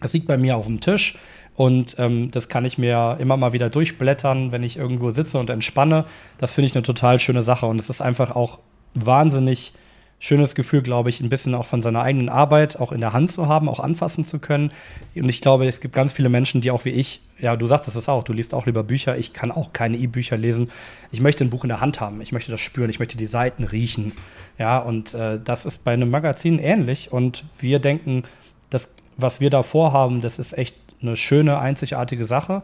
es liegt bei mir auf dem Tisch und ähm, das kann ich mir immer mal wieder durchblättern, wenn ich irgendwo sitze und entspanne. Das finde ich eine total schöne Sache und es ist einfach auch wahnsinnig schönes Gefühl, glaube ich, ein bisschen auch von seiner eigenen Arbeit auch in der Hand zu haben, auch anfassen zu können. Und ich glaube, es gibt ganz viele Menschen, die auch wie ich, ja, du sagtest es auch, du liest auch lieber Bücher. Ich kann auch keine E-Bücher lesen. Ich möchte ein Buch in der Hand haben. Ich möchte das spüren. Ich möchte die Seiten riechen. Ja, und äh, das ist bei einem Magazin ähnlich. Und wir denken, das, was wir da vorhaben, das ist echt eine schöne, einzigartige Sache.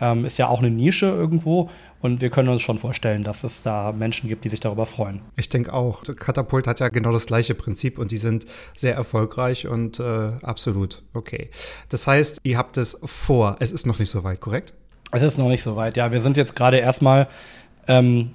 Ähm, ist ja auch eine Nische irgendwo und wir können uns schon vorstellen, dass es da Menschen gibt, die sich darüber freuen. Ich denke auch. Katapult hat ja genau das gleiche Prinzip und die sind sehr erfolgreich und äh, absolut okay. Das heißt, ihr habt es vor. Es ist noch nicht so weit, korrekt? Es ist noch nicht so weit, ja. Wir sind jetzt gerade erstmal ähm,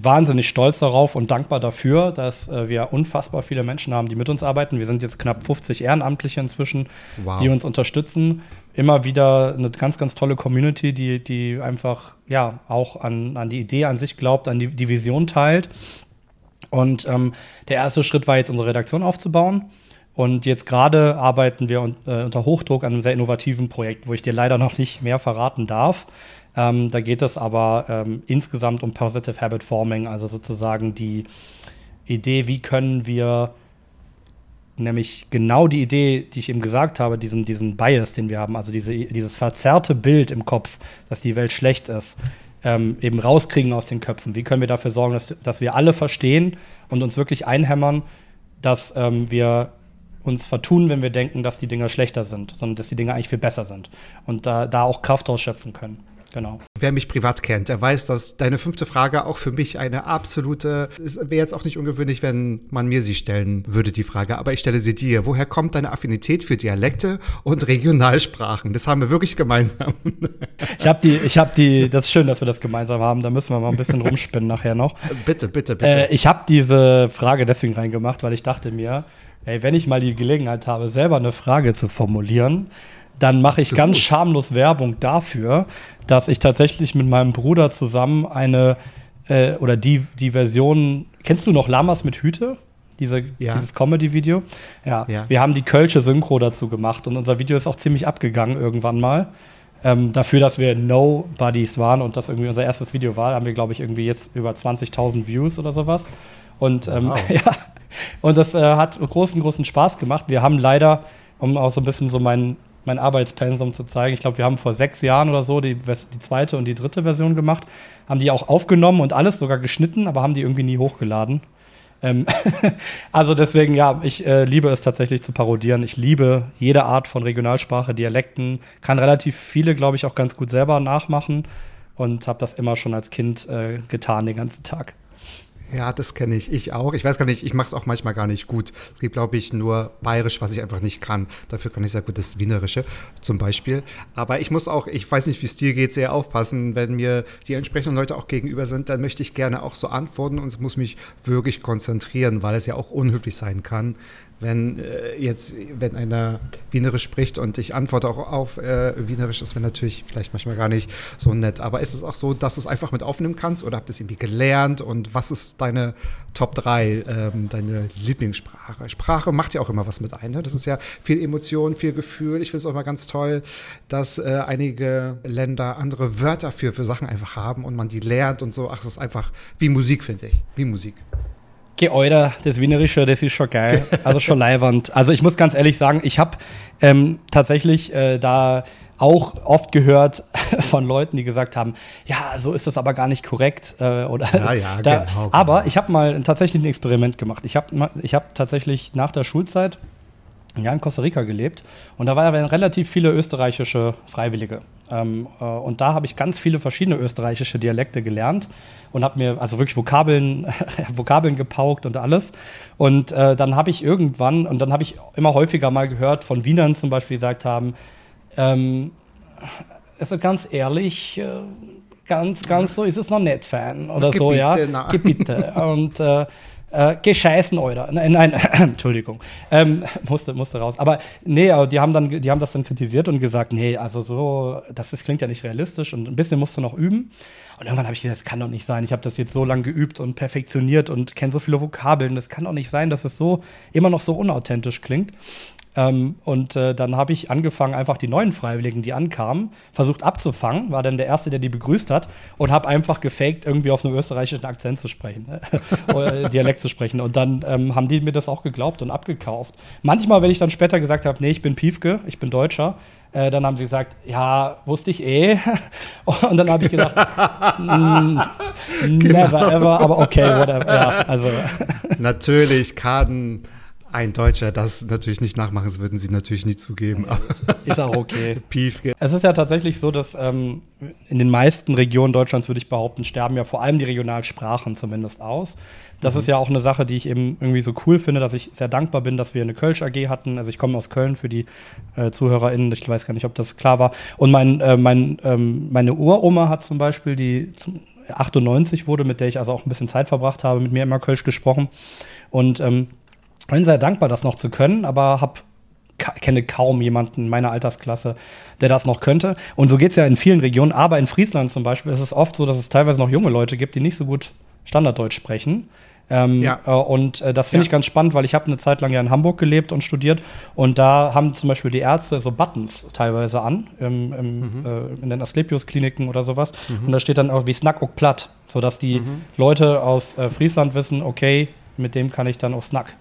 wahnsinnig stolz darauf und dankbar dafür, dass äh, wir unfassbar viele Menschen haben, die mit uns arbeiten. Wir sind jetzt knapp 50 Ehrenamtliche inzwischen, wow. die uns unterstützen. Immer wieder eine ganz, ganz tolle Community, die, die einfach ja auch an, an die Idee an sich glaubt, an die, die Vision teilt. Und ähm, der erste Schritt war jetzt, unsere Redaktion aufzubauen. Und jetzt gerade arbeiten wir un äh, unter Hochdruck an einem sehr innovativen Projekt, wo ich dir leider noch nicht mehr verraten darf. Ähm, da geht es aber ähm, insgesamt um Positive Habit Forming, also sozusagen die Idee, wie können wir nämlich genau die Idee, die ich eben gesagt habe, diesen, diesen Bias, den wir haben, also diese, dieses verzerrte Bild im Kopf, dass die Welt schlecht ist, ähm, eben rauskriegen aus den Köpfen. Wie können wir dafür sorgen, dass, dass wir alle verstehen und uns wirklich einhämmern, dass ähm, wir uns vertun, wenn wir denken, dass die Dinge schlechter sind, sondern dass die Dinge eigentlich viel besser sind und da, da auch Kraft ausschöpfen können. Genau. Wer mich privat kennt, der weiß, dass deine fünfte Frage auch für mich eine absolute, es wäre jetzt auch nicht ungewöhnlich, wenn man mir sie stellen würde, die Frage, aber ich stelle sie dir. Woher kommt deine Affinität für Dialekte und Regionalsprachen? Das haben wir wirklich gemeinsam. Ich habe die, ich habe die, das ist schön, dass wir das gemeinsam haben, da müssen wir mal ein bisschen rumspinnen nachher noch. Bitte, bitte, bitte. Äh, ich habe diese Frage deswegen reingemacht, weil ich dachte mir, ey, wenn ich mal die Gelegenheit habe, selber eine Frage zu formulieren, dann mache ich ganz schamlos Werbung dafür, dass ich tatsächlich mit meinem Bruder zusammen eine äh, oder die, die Version, kennst du noch Lamas mit Hüte? Diese, ja. Dieses Comedy-Video. Ja. ja. wir haben die Kölsche Synchro dazu gemacht und unser Video ist auch ziemlich abgegangen irgendwann mal. Ähm, dafür, dass wir Nobodies waren und das irgendwie unser erstes Video war, haben wir, glaube ich, irgendwie jetzt über 20.000 Views oder sowas. Und ähm, wow. [LAUGHS] ja, und das äh, hat großen, großen Spaß gemacht. Wir haben leider, um auch so ein bisschen so meinen mein Arbeitspensum zu zeigen. Ich glaube, wir haben vor sechs Jahren oder so die, die, zweite und die dritte Version gemacht, haben die auch aufgenommen und alles sogar geschnitten, aber haben die irgendwie nie hochgeladen. Ähm [LAUGHS] also deswegen, ja, ich äh, liebe es tatsächlich zu parodieren. Ich liebe jede Art von Regionalsprache, Dialekten, kann relativ viele, glaube ich, auch ganz gut selber nachmachen und habe das immer schon als Kind äh, getan den ganzen Tag. Ja, das kenne ich. Ich auch. Ich weiß gar nicht, ich mache es auch manchmal gar nicht gut. Es gibt, glaube ich, nur Bayerisch, was ich einfach nicht kann. Dafür kann ich sehr gut das Wienerische zum Beispiel. Aber ich muss auch, ich weiß nicht, wie es dir geht, sehr aufpassen. Wenn mir die entsprechenden Leute auch gegenüber sind, dann möchte ich gerne auch so antworten und es muss mich wirklich konzentrieren, weil es ja auch unhöflich sein kann, wenn äh, jetzt, wenn einer Wienerisch spricht und ich antworte auch auf äh, Wienerisch, das wäre natürlich vielleicht manchmal gar nicht so nett. Aber ist es auch so, dass du es einfach mit aufnehmen kannst oder habt ihr es irgendwie gelernt und was ist deine Top 3, ähm, deine Lieblingssprache? Sprache macht ja auch immer was mit ein. Ne? Das ist ja viel Emotion, viel Gefühl. Ich finde es auch mal ganz toll, dass äh, einige Länder andere Wörter für, für Sachen einfach haben und man die lernt und so. Ach, es ist einfach wie Musik, finde ich. Wie Musik. Geäuder, das Wienerische, das ist schon geil. Also schon leiwand. Also ich muss ganz ehrlich sagen, ich habe ähm, tatsächlich äh, da auch oft gehört [LAUGHS] von Leuten, die gesagt haben, ja, so ist das aber gar nicht korrekt. Äh, oder ja, ja, [LAUGHS] da, genau, Aber ich habe mal tatsächlich ein Experiment gemacht. Ich habe ich hab tatsächlich nach der Schulzeit ein Jahr in Costa Rica gelebt und da waren relativ viele österreichische Freiwillige. Ähm, äh, und da habe ich ganz viele verschiedene österreichische Dialekte gelernt und habe mir also wirklich Vokabeln, [LAUGHS] Vokabeln gepaukt und alles. Und äh, dann habe ich irgendwann, und dann habe ich immer häufiger mal gehört von Wienern zum Beispiel, die gesagt haben, ähm, also ganz ehrlich, äh, ganz, ganz so ist es noch nicht Fan oder Gebiete, so, ja. Gebiete. [LAUGHS] Und äh, äh, gescheißen, oder? Nein, nein [CLEARS THROAT] Entschuldigung. Ähm, [LAUGHS] musste, musste raus. Aber nee, die haben, dann, die haben das dann kritisiert und gesagt, nee, also so, das ist, klingt ja nicht realistisch und ein bisschen musst du noch üben. Und irgendwann habe ich gedacht, das kann doch nicht sein. Ich habe das jetzt so lange geübt und perfektioniert und kenne so viele Vokabeln. Das kann doch nicht sein, dass es so immer noch so unauthentisch klingt. Ähm, und äh, dann habe ich angefangen, einfach die neuen Freiwilligen, die ankamen, versucht abzufangen, war dann der Erste, der die begrüßt hat und habe einfach gefaked, irgendwie auf einem österreichischen Akzent zu sprechen, ne? [LAUGHS] oder Dialekt zu sprechen. Und dann ähm, haben die mir das auch geglaubt und abgekauft. Manchmal, wenn ich dann später gesagt habe, nee, ich bin Piefke, ich bin Deutscher, äh, dann haben sie gesagt, ja, wusste ich eh. [LAUGHS] Und dann habe ich gedacht, [LAUGHS] mm, never genau. ever, aber okay, whatever. Ja, also. Natürlich, Kaden ein Deutscher das natürlich nicht nachmachen, das würden sie natürlich nie zugeben. Ist auch okay. [LAUGHS] Piefke. Es ist ja tatsächlich so, dass ähm, in den meisten Regionen Deutschlands, würde ich behaupten, sterben ja vor allem die Regionalsprachen zumindest aus. Das mhm. ist ja auch eine Sache, die ich eben irgendwie so cool finde, dass ich sehr dankbar bin, dass wir eine Kölsch AG hatten. Also ich komme aus Köln für die äh, ZuhörerInnen, ich weiß gar nicht, ob das klar war. Und mein, äh, mein, ähm, meine Uroma hat zum Beispiel, die zum 98 wurde, mit der ich also auch ein bisschen Zeit verbracht habe, mit mir immer Kölsch gesprochen. Und ähm, bin sehr dankbar, das noch zu können, aber hab, kenne kaum jemanden in meiner Altersklasse, der das noch könnte. Und so geht es ja in vielen Regionen, aber in Friesland zum Beispiel ist es oft so, dass es teilweise noch junge Leute gibt, die nicht so gut Standarddeutsch sprechen. Ähm, ja. äh, und äh, das finde ja. ich ganz spannend, weil ich habe eine Zeit lang ja in Hamburg gelebt und studiert und da haben zum Beispiel die Ärzte so Buttons teilweise an im, im, mhm. äh, in den Asklepios-Kliniken oder sowas mhm. und da steht dann auch wie Snack und Platt, sodass die mhm. Leute aus äh, Friesland wissen, okay, mit dem kann ich dann auch Snack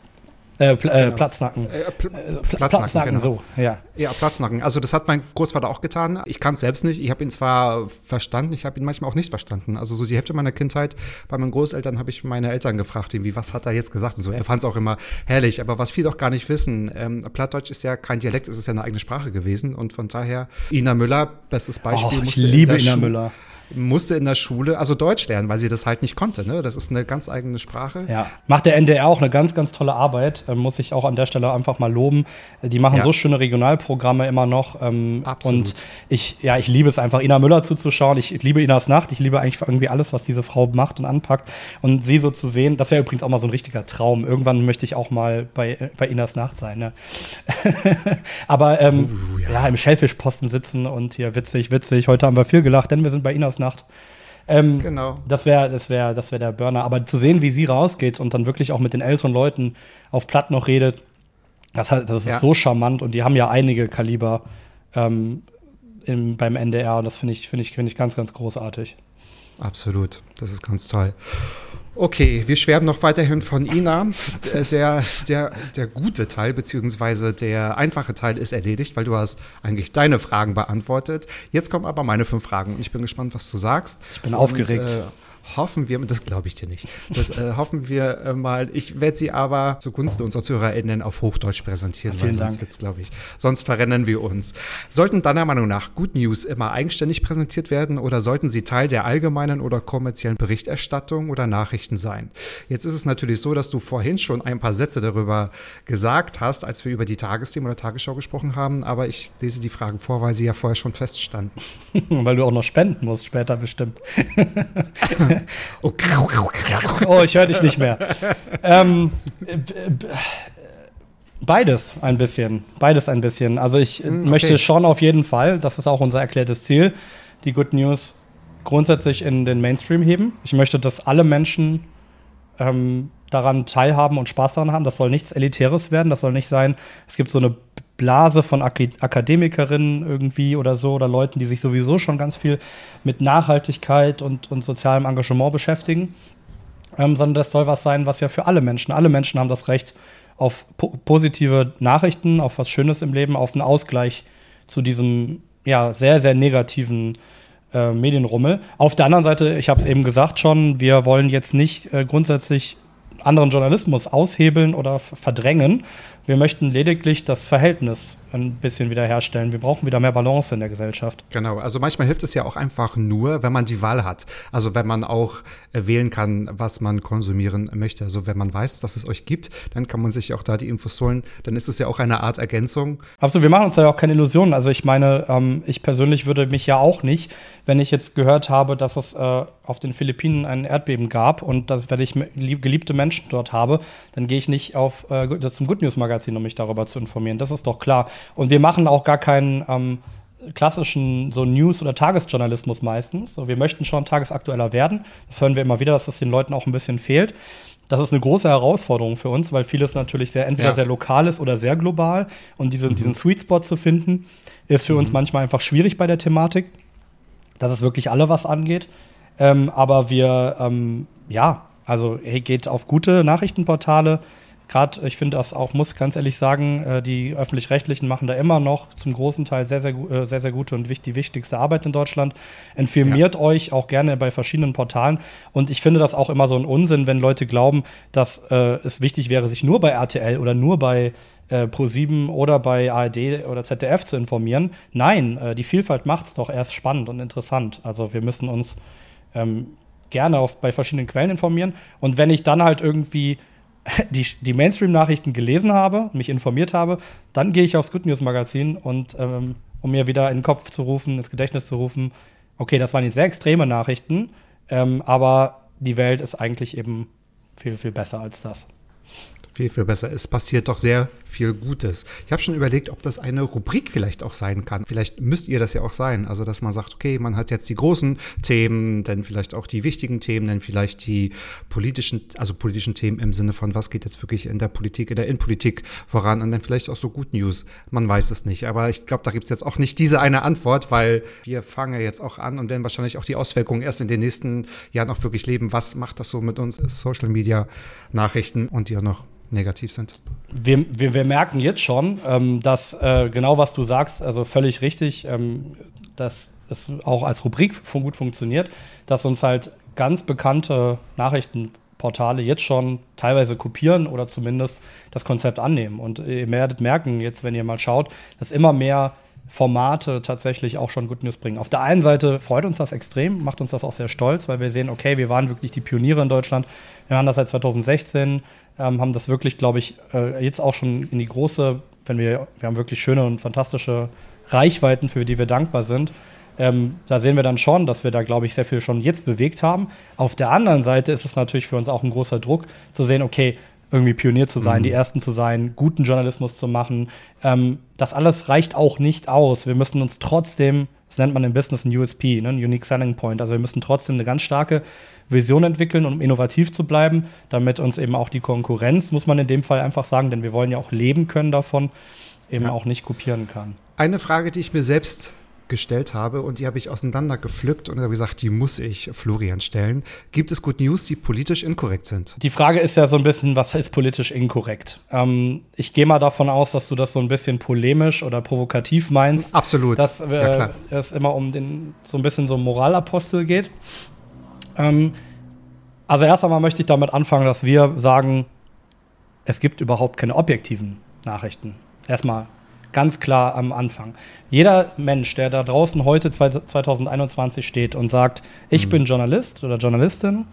äh, Pl äh, genau. Platznacken. Äh, Pl äh, Pl Platznacken, Platznacken genau. so, ja. Ja, Platznacken. Also das hat mein Großvater auch getan. Ich kann es selbst nicht. Ich habe ihn zwar verstanden, ich habe ihn manchmal auch nicht verstanden. Also so die Hälfte meiner Kindheit bei meinen Großeltern habe ich meine Eltern gefragt, irgendwie, was hat er jetzt gesagt und so. Er fand es auch immer herrlich. Aber was viele auch gar nicht wissen, ähm, Plattdeutsch ist ja kein Dialekt, es ist ja eine eigene Sprache gewesen. Und von daher, Ina Müller, bestes Beispiel. Oh, ich liebe Ina Müller musste in der Schule also Deutsch lernen, weil sie das halt nicht konnte. Ne? Das ist eine ganz eigene Sprache. Ja, macht der NDR auch eine ganz, ganz tolle Arbeit. Ähm, muss ich auch an der Stelle einfach mal loben. Die machen ja. so schöne Regionalprogramme immer noch. Ähm, Absolut. Und ich, ja, ich liebe es einfach, Ina Müller zuzuschauen. Ich liebe Inas Nacht. Ich liebe eigentlich irgendwie alles, was diese Frau macht und anpackt. Und sie so zu sehen, das wäre übrigens auch mal so ein richtiger Traum. Irgendwann möchte ich auch mal bei, bei Inas Nacht sein. Ne? [LAUGHS] Aber ähm, uh, ja. ja, im Schellfischposten sitzen und hier witzig, witzig. Heute haben wir viel gelacht, denn wir sind bei Inas Nacht. Ähm, genau. Das wäre das wär, das wär der Burner. Aber zu sehen, wie sie rausgeht und dann wirklich auch mit den älteren Leuten auf Platt noch redet, das, das ist ja. so charmant und die haben ja einige Kaliber ähm, im, beim NDR und das finde ich, find ich, find ich ganz, ganz großartig. Absolut, das ist ganz toll. Okay, wir schwärmen noch weiterhin von Ina. Der, der, der gute Teil, beziehungsweise der einfache Teil ist erledigt, weil du hast eigentlich deine Fragen beantwortet. Jetzt kommen aber meine fünf Fragen und ich bin gespannt, was du sagst. Ich bin und, aufgeregt. Äh, hoffen wir, das glaube ich dir nicht, das äh, hoffen wir äh, mal. Ich werde sie aber zugunsten unserer ZuhörerInnen auf Hochdeutsch präsentieren, Vielen weil sonst wird's, glaube ich, sonst verrennen wir uns. Sollten deiner Meinung nach Good News immer eigenständig präsentiert werden oder sollten sie Teil der allgemeinen oder kommerziellen Berichterstattung oder Nachrichten sein? Jetzt ist es natürlich so, dass du vorhin schon ein paar Sätze darüber gesagt hast, als wir über die Tagesthemen oder Tagesschau gesprochen haben, aber ich lese die Fragen vor, weil sie ja vorher schon feststanden. [LAUGHS] weil du auch noch spenden musst später bestimmt. [LAUGHS] [LAUGHS] oh, ich höre dich nicht mehr. Ähm, beides ein bisschen. Beides ein bisschen. Also ich mm, okay. möchte schon auf jeden Fall, das ist auch unser erklärtes Ziel, die Good News grundsätzlich in den Mainstream heben. Ich möchte, dass alle Menschen ähm, daran teilhaben und Spaß daran haben. Das soll nichts Elitäres werden. Das soll nicht sein, es gibt so eine Blase von Akademikerinnen irgendwie oder so oder Leuten, die sich sowieso schon ganz viel mit Nachhaltigkeit und, und sozialem Engagement beschäftigen, ähm, sondern das soll was sein, was ja für alle Menschen, alle Menschen haben das Recht auf po positive Nachrichten, auf was Schönes im Leben, auf einen Ausgleich zu diesem ja sehr, sehr negativen äh, Medienrummel. Auf der anderen Seite, ich habe es eben gesagt schon, wir wollen jetzt nicht äh, grundsätzlich anderen Journalismus aushebeln oder verdrängen, wir möchten lediglich das Verhältnis ein bisschen wiederherstellen. Wir brauchen wieder mehr Balance in der Gesellschaft. Genau, also manchmal hilft es ja auch einfach nur, wenn man die Wahl hat. Also wenn man auch äh, wählen kann, was man konsumieren möchte. Also wenn man weiß, dass es euch gibt, dann kann man sich auch da die Infos holen. Dann ist es ja auch eine Art Ergänzung. Absolut, wir machen uns da ja auch keine Illusionen. Also ich meine, ähm, ich persönlich würde mich ja auch nicht, wenn ich jetzt gehört habe, dass es äh, auf den Philippinen ein Erdbeben gab und dass, wenn ich geliebte Menschen dort habe, dann gehe ich nicht auf äh, zum Good News Magazin Magazin, um mich darüber zu informieren. Das ist doch klar. Und wir machen auch gar keinen ähm, klassischen so News- oder Tagesjournalismus meistens. So, wir möchten schon tagesaktueller werden. Das hören wir immer wieder, dass das den Leuten auch ein bisschen fehlt. Das ist eine große Herausforderung für uns, weil vieles natürlich sehr entweder Ja. sehr lokal ist oder sehr global. Und diesen, diesen Sweet Spot zu finden, ist für uns manchmal einfach schwierig bei der Thematik. dass es wirklich alle was angeht. Ähm, aber wir, ähm, ja, also hey, geht auf gute Nachrichtenportale. Gerade, ich finde das auch, muss ganz ehrlich sagen, äh, die öffentlich-rechtlichen machen da immer noch zum großen Teil sehr, sehr, gu- äh, sehr, sehr gute und wichtig, die wichtigste Arbeit in Deutschland. Informiert euch auch gerne bei verschiedenen Portalen. Und ich finde das auch immer so ein Unsinn, wenn Leute glauben, dass äh, es wichtig wäre, sich nur bei RTL oder nur bei äh, Pro7 oder bei ARD oder ZDF zu informieren. Nein, äh, die Vielfalt macht es doch erst spannend und interessant. Also wir müssen uns ähm, gerne auf, bei verschiedenen Quellen informieren. Und wenn ich dann halt irgendwie [LAUGHS] die, die Mainstream-Nachrichten gelesen habe, mich informiert habe, dann gehe ich aufs Good News Magazin und ähm, um mir wieder in den Kopf zu rufen, ins Gedächtnis zu rufen, okay, das waren jetzt sehr extreme Nachrichten, ähm, aber die Welt ist eigentlich eben viel, viel besser als das. Viel, viel besser. Es passiert doch sehr viel Gutes. Ich habe schon überlegt, ob das eine Rubrik vielleicht auch sein kann. Vielleicht müsst ihr das ja auch sein. Also, dass man sagt, okay, man hat jetzt die großen Themen, dann vielleicht auch die wichtigen Themen, dann vielleicht die politischen, also politischen Themen im Sinne von, was geht jetzt wirklich in der Politik, in der Innenpolitik voran und dann vielleicht auch so Good News. Man weiß es nicht. Aber ich glaube, da gibt es jetzt auch nicht diese eine Antwort, weil wir fangen ja jetzt auch an und werden wahrscheinlich auch die Auswirkungen erst in den nächsten Jahren auch wirklich leben. Was macht das so mit uns Social Media Nachrichten und auch noch negativ sind. Wir, wir, wir merken jetzt schon, ähm, dass äh, genau was du sagst, also völlig richtig, ähm, dass es auch als Rubrik fun gut funktioniert, dass uns halt ganz bekannte Nachrichtenportale jetzt schon teilweise kopieren oder zumindest das Konzept annehmen. Und ihr werdet merken, jetzt, wenn ihr mal schaut, dass immer mehr Formate tatsächlich auch schon Good News bringen. Auf der einen Seite freut uns das extrem, macht uns das auch sehr stolz, weil wir sehen, okay, wir waren wirklich die Pioniere in Deutschland. Wir waren das seit 2016, ähm, haben das wirklich, glaube ich, äh, jetzt auch schon in die große, wenn wir, wir haben wirklich schöne und fantastische Reichweiten, für die wir dankbar sind. Ähm, da sehen wir dann schon, dass wir da, glaube ich, sehr viel schon jetzt bewegt haben. Auf der anderen Seite ist es natürlich für uns auch ein großer Druck, zu sehen, okay, irgendwie Pionier zu sein, die Ersten zu sein, guten Journalismus zu machen. Ähm, das alles reicht auch nicht aus. Wir müssen uns trotzdem, das nennt man im Business ein USP, ne, ein Unique Selling Point. Also wir müssen trotzdem eine ganz starke Vision entwickeln, um innovativ zu bleiben, damit uns eben auch die Konkurrenz, muss man in dem Fall einfach sagen, denn wir wollen ja auch leben können davon, eben Ja. auch nicht kopieren kann. Eine Frage, die ich mir selbst gestellt habe und die habe ich auseinander gepflückt und habe gesagt, die muss ich Florian stellen. Gibt es Good News, die politisch inkorrekt sind? Die Frage ist ja so ein bisschen, was ist politisch inkorrekt? Ähm, ich gehe mal davon aus, dass du das so ein bisschen polemisch oder provokativ meinst. Absolut. Dass ja, äh, klar. es immer um den so ein bisschen so Moralapostel geht. Ähm, also erst einmal möchte ich damit anfangen, dass wir sagen, es gibt überhaupt keine objektiven Nachrichten. Erstmal ganz klar am Anfang. Jeder Mensch, der da draußen heute 2021 steht und sagt, ich bin Journalist oder Journalistin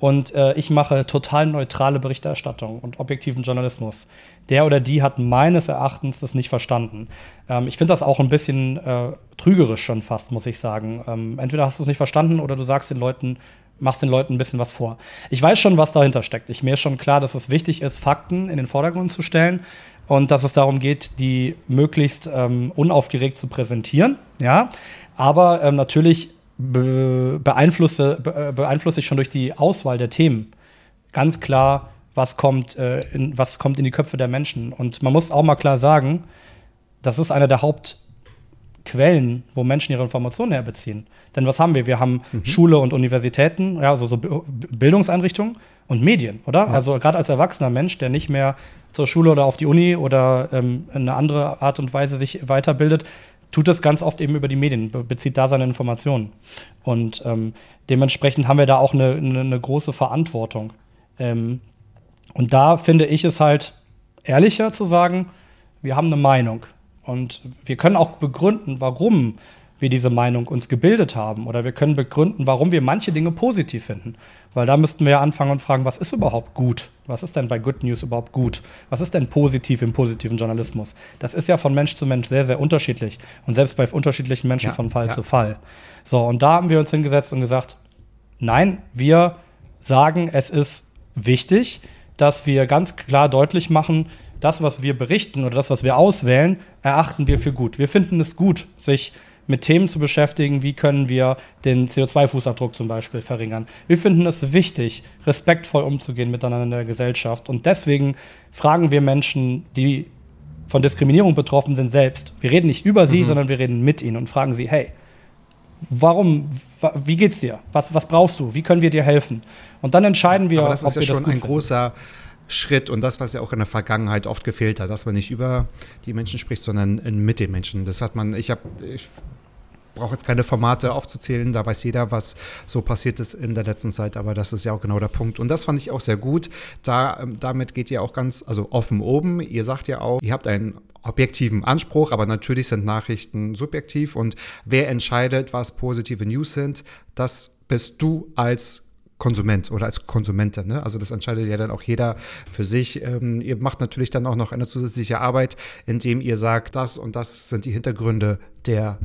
und äh, ich mache total neutrale Berichterstattung und objektiven Journalismus, der oder die hat meines Erachtens das nicht verstanden. Ähm, ich finde das auch ein bisschen äh, trügerisch schon fast, muss ich sagen. Ähm, entweder hast du es nicht verstanden oder du sagst den Leuten, machst den Leuten ein bisschen was vor. Ich weiß schon, was dahinter steckt. Ich, mir ist schon klar, dass es wichtig ist, Fakten in den Vordergrund zu stellen und dass es darum geht, die möglichst ähm, unaufgeregt zu präsentieren. Ja, aber ähm, natürlich be beeinflusse, be äh, beeinflusse ich schon durch die Auswahl der Themen ganz klar, was kommt, äh, in, was kommt in die Köpfe der Menschen. Und man muss auch mal klar sagen, das ist einer der Hauptquellen, wo Menschen ihre Informationen herbeziehen. Denn was haben wir? Wir haben Schule und Universitäten, ja, also so Bi- Bildungseinrichtungen und Medien, oder? Also gerade als erwachsener Mensch, der nicht mehr zur Schule oder auf die Uni oder ähm, in eine andere Art und Weise sich weiterbildet, tut das ganz oft eben über die Medien, be bezieht da seine Informationen. Und ähm, dementsprechend haben wir da auch eine, eine, eine große Verantwortung. Ähm, und da finde ich es halt ehrlicher zu sagen, wir haben eine Meinung. Und wir können auch begründen, warum wir diese Meinung uns gebildet haben. Oder wir können begründen, warum wir manche Dinge positiv finden. Weil da müssten wir ja anfangen und fragen, was ist überhaupt gut? Was ist denn bei Good News überhaupt gut? Was ist denn positiv im positiven Journalismus? Das ist ja von Mensch zu Mensch sehr, sehr unterschiedlich. Und selbst bei unterschiedlichen Menschen Ja, von Fall ja. zu Fall. So, und da haben wir uns hingesetzt und gesagt, Nein, wir sagen, es ist wichtig, dass wir ganz klar deutlich machen, das, was wir berichten oder das, was wir auswählen, erachten wir für gut. Wir finden es gut, sich mit Themen zu beschäftigen, wie können wir den CO2-Fußabdruck zum Beispiel verringern. Wir finden es wichtig, respektvoll umzugehen miteinander in der Gesellschaft. Und deswegen fragen wir Menschen, die von Diskriminierung betroffen sind, selbst. Wir reden nicht über sie, mhm. sondern wir reden mit ihnen und fragen sie, hey, warum, wie geht's dir? Was, was brauchst du? Wie können wir dir helfen? Und dann entscheiden wir, Aber das ist ob ja wir schon das gut ein großer Schritt und das, was ja auch in der Vergangenheit oft gefehlt hat, dass man nicht über die Menschen spricht, sondern mit den Menschen. Das hat man, ich habe, ich brauche jetzt keine Formate aufzuzählen, da weiß jeder, was so passiert ist in der letzten Zeit, aber das ist ja auch genau der Punkt. Und das fand ich auch sehr gut. Da, ähm, damit geht ihr auch ganz, also offen oben. Ihr sagt ja auch, ihr habt einen objektiven Anspruch, aber natürlich sind Nachrichten subjektiv und wer entscheidet, was positive News sind, das bist du als Konsument oder als Konsumentin. Ne? Also das entscheidet ja dann auch jeder für sich. Ähm, ihr macht natürlich dann auch noch eine zusätzliche Arbeit, indem ihr sagt, das und das sind die Hintergründe der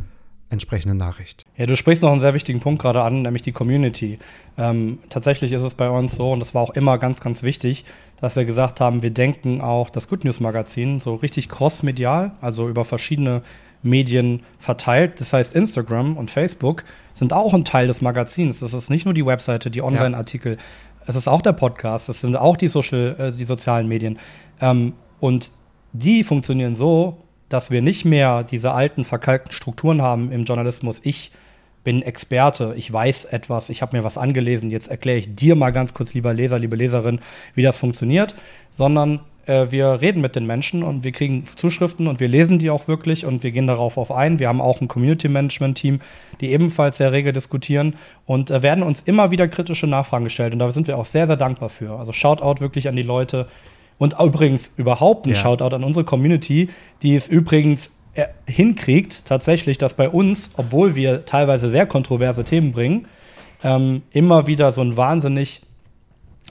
entsprechende Nachricht. Ja, du sprichst noch einen sehr wichtigen Punkt gerade an, nämlich die Community. Ähm, tatsächlich ist es bei uns so, und das war auch immer ganz, ganz wichtig, dass wir gesagt haben, wir denken auch das Good News Magazin so richtig cross-medial, also über verschiedene Medien verteilt. Das heißt, Instagram und Facebook sind auch ein Teil des Magazins. Das ist nicht nur die Webseite, die Online-Artikel. Ja. Es ist auch der Podcast, es sind auch die, Social, äh, die sozialen Medien. Ähm, und die funktionieren so, dass wir nicht mehr diese alten verkalkten Strukturen haben im Journalismus. Ich bin Experte, ich weiß etwas, ich habe mir was angelesen, jetzt erkläre ich dir mal ganz kurz, lieber Leser, liebe Leserin, wie das funktioniert, sondern äh, wir reden mit den Menschen und wir kriegen Zuschriften und wir lesen die auch wirklich und wir gehen darauf auf ein. Wir haben auch ein Community-Management-Team, die ebenfalls sehr rege diskutieren und äh, werden uns immer wieder kritische Nachfragen gestellt und da sind wir auch sehr, sehr dankbar für. Also Shoutout wirklich an die Leute, und übrigens überhaupt ein ja. Shoutout an unsere Community, die es übrigens äh, hinkriegt, tatsächlich, dass bei uns, obwohl wir teilweise sehr kontroverse Themen bringen, ähm, immer wieder so einen wahnsinnig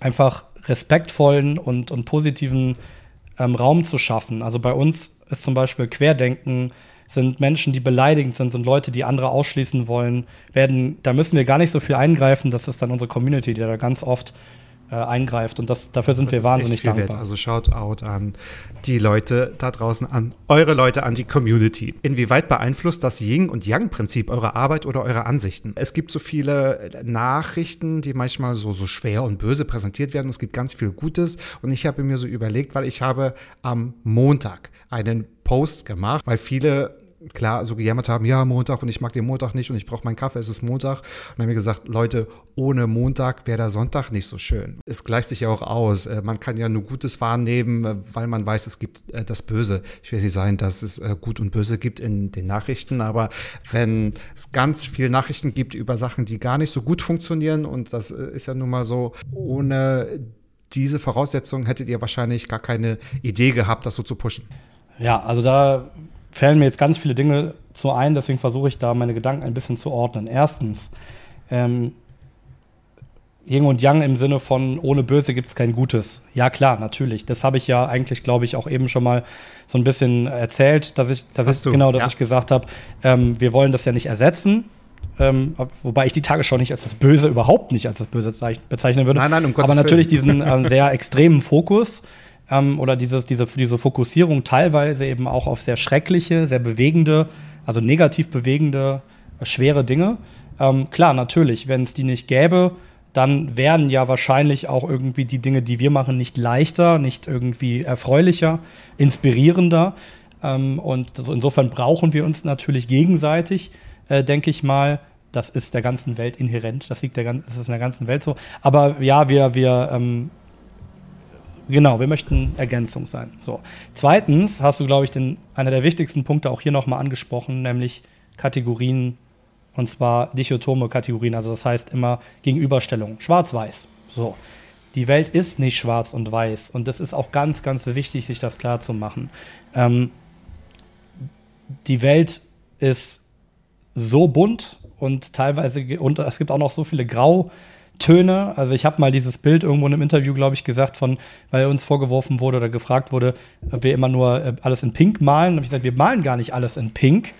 einfach respektvollen und, und positiven ähm, Raum zu schaffen. Also bei uns ist zum Beispiel Querdenken, sind Menschen, die beleidigend sind, sind Leute, die andere ausschließen wollen, werden, da müssen wir gar nicht so viel eingreifen, das ist dann unsere Community, die da ganz oft äh, eingreift. Und das, dafür sind das wir wahnsinnig dankbar. Wert. Also schaut out an die Leute da draußen, an eure Leute, an die Community. Inwieweit beeinflusst das Yin- und Yang-Prinzip eure Arbeit oder eure Ansichten? Es gibt so viele Nachrichten, die manchmal so, so schwer und böse präsentiert werden. Es gibt ganz viel Gutes. Und ich habe mir so überlegt, weil ich habe am Montag einen Post gemacht, weil viele klar so gejammert haben, ja, Montag und ich mag den Montag nicht und ich brauche meinen Kaffee, es ist Montag. Und haben wir gesagt, Leute, ohne Montag wäre der Sonntag nicht so schön. Es gleicht sich ja auch aus. Äh, man kann ja nur Gutes wahrnehmen, äh, weil man weiß, es gibt äh, das Böse. Ich will nicht sagen, dass es Gut und Böse gibt in den Nachrichten, aber wenn es ganz viele Nachrichten gibt über Sachen, die gar nicht so gut funktionieren und das ist ja nun mal so, ohne diese Voraussetzungen hättet ihr wahrscheinlich gar keine Idee gehabt, das so zu pushen. Ja, also da fällen mir jetzt ganz viele Dinge zu ein, deswegen versuche ich da meine Gedanken ein bisschen zu ordnen. Erstens, ähm, Yin und Yang im Sinne von ohne Böse gibt es kein Gutes. Ja, klar, natürlich. Das habe ich ja eigentlich, glaube ich, auch eben schon mal so ein bisschen erzählt, dass ich, dass ich genau, dass ja. ich gesagt habe, ähm, wir wollen das ja nicht ersetzen. Ähm, wobei ich die Tage schon nicht als das Böse, überhaupt nicht als das Böse bezeichnen würde. Nein, nein, um Gottes Aber natürlich diesen ähm, sehr [LAUGHS] extremen Fokus ähm, oder dieses, diese, diese Fokussierung teilweise eben auch auf sehr schreckliche, sehr bewegende, also negativ bewegende, schwere Dinge. Ähm, klar, natürlich, wenn es die nicht gäbe, dann wären ja wahrscheinlich auch irgendwie die Dinge, die wir machen, nicht leichter, nicht irgendwie erfreulicher, inspirierender. Ähm, und so insofern brauchen wir uns natürlich gegenseitig, äh, denke ich mal. Das ist der ganzen Welt inhärent. Das liegt der ganzen, ist in der ganzen Welt so. Aber ja, wir, wir ähm, Genau, wir möchten Ergänzung sein. So. Zweitens hast du, glaube ich, den, einer der wichtigsten Punkte auch hier nochmal angesprochen, nämlich Kategorien, und zwar dichotome Kategorien, also das heißt immer Gegenüberstellung, schwarz-weiß. So. Die Welt ist nicht schwarz und weiß und das ist auch ganz, ganz wichtig, sich das klar zu machen. Ähm, die Welt ist so bunt und teilweise, und es gibt auch noch so viele Grau- Töne. Also ich habe mal dieses Bild irgendwo in einem Interview, glaube ich, gesagt, von, weil uns vorgeworfen wurde oder gefragt wurde, ob wir immer nur äh, alles in Pink malen. Da habe ich gesagt, wir malen gar nicht alles in Pink,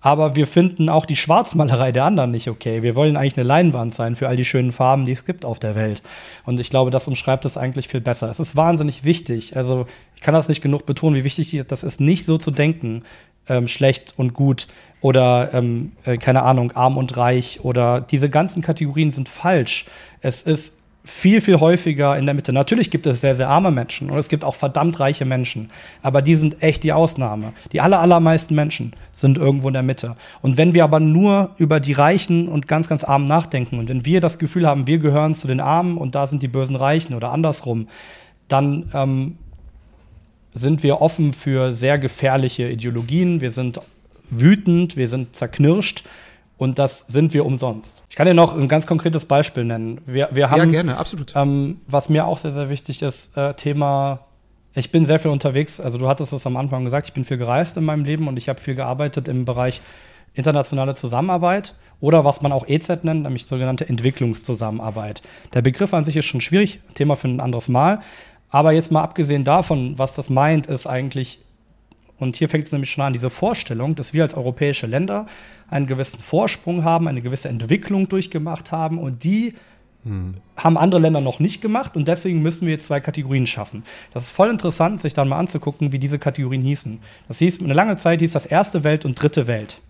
aber wir finden auch die Schwarzmalerei der anderen nicht okay. Wir wollen eigentlich eine Leinwand sein für all die schönen Farben, die es gibt auf der Welt. Und ich glaube, das umschreibt es eigentlich viel besser. Es ist wahnsinnig wichtig. Also ich kann das nicht genug betonen, wie wichtig das ist, nicht so zu denken. Ähm, schlecht und gut oder ähm, äh, keine Ahnung, arm und reich oder diese ganzen Kategorien sind falsch. Es ist viel, viel häufiger in der Mitte. Natürlich gibt es sehr, sehr arme Menschen und es gibt auch verdammt reiche Menschen, aber die sind echt die Ausnahme. Die aller, allermeisten Menschen sind irgendwo in der Mitte. Und wenn wir aber nur über die Reichen und ganz, ganz Armen nachdenken und wenn wir das Gefühl haben, wir gehören zu den Armen und da sind die bösen Reichen oder andersrum, dann ähm, sind wir offen für sehr gefährliche Ideologien. Wir sind wütend, wir sind zerknirscht und das sind wir umsonst. Ich kann dir noch ein ganz konkretes Beispiel nennen. Wir, wir haben, ja, gerne, absolut. Ähm, was mir auch sehr, sehr wichtig ist, äh, Thema, ich bin sehr viel unterwegs. Also du hattest es am Anfang gesagt, ich bin viel gereist in meinem Leben und ich habe viel gearbeitet im Bereich internationale Zusammenarbeit oder was man auch EZ nennt, nämlich sogenannte Entwicklungszusammenarbeit. Der Begriff an sich ist schon schwierig, Thema für ein anderes Mal. Aber jetzt mal abgesehen davon, was das meint, ist eigentlich und hier fängt es nämlich schon an, diese Vorstellung, dass wir als europäische Länder einen gewissen Vorsprung haben, eine gewisse Entwicklung durchgemacht haben und die hm. haben andere Länder noch nicht gemacht und deswegen müssen wir jetzt zwei Kategorien schaffen. Das ist voll interessant, sich dann mal anzugucken, wie diese Kategorien hießen. Das hieß, eine lange Zeit hieß das erste Welt und dritte Welt.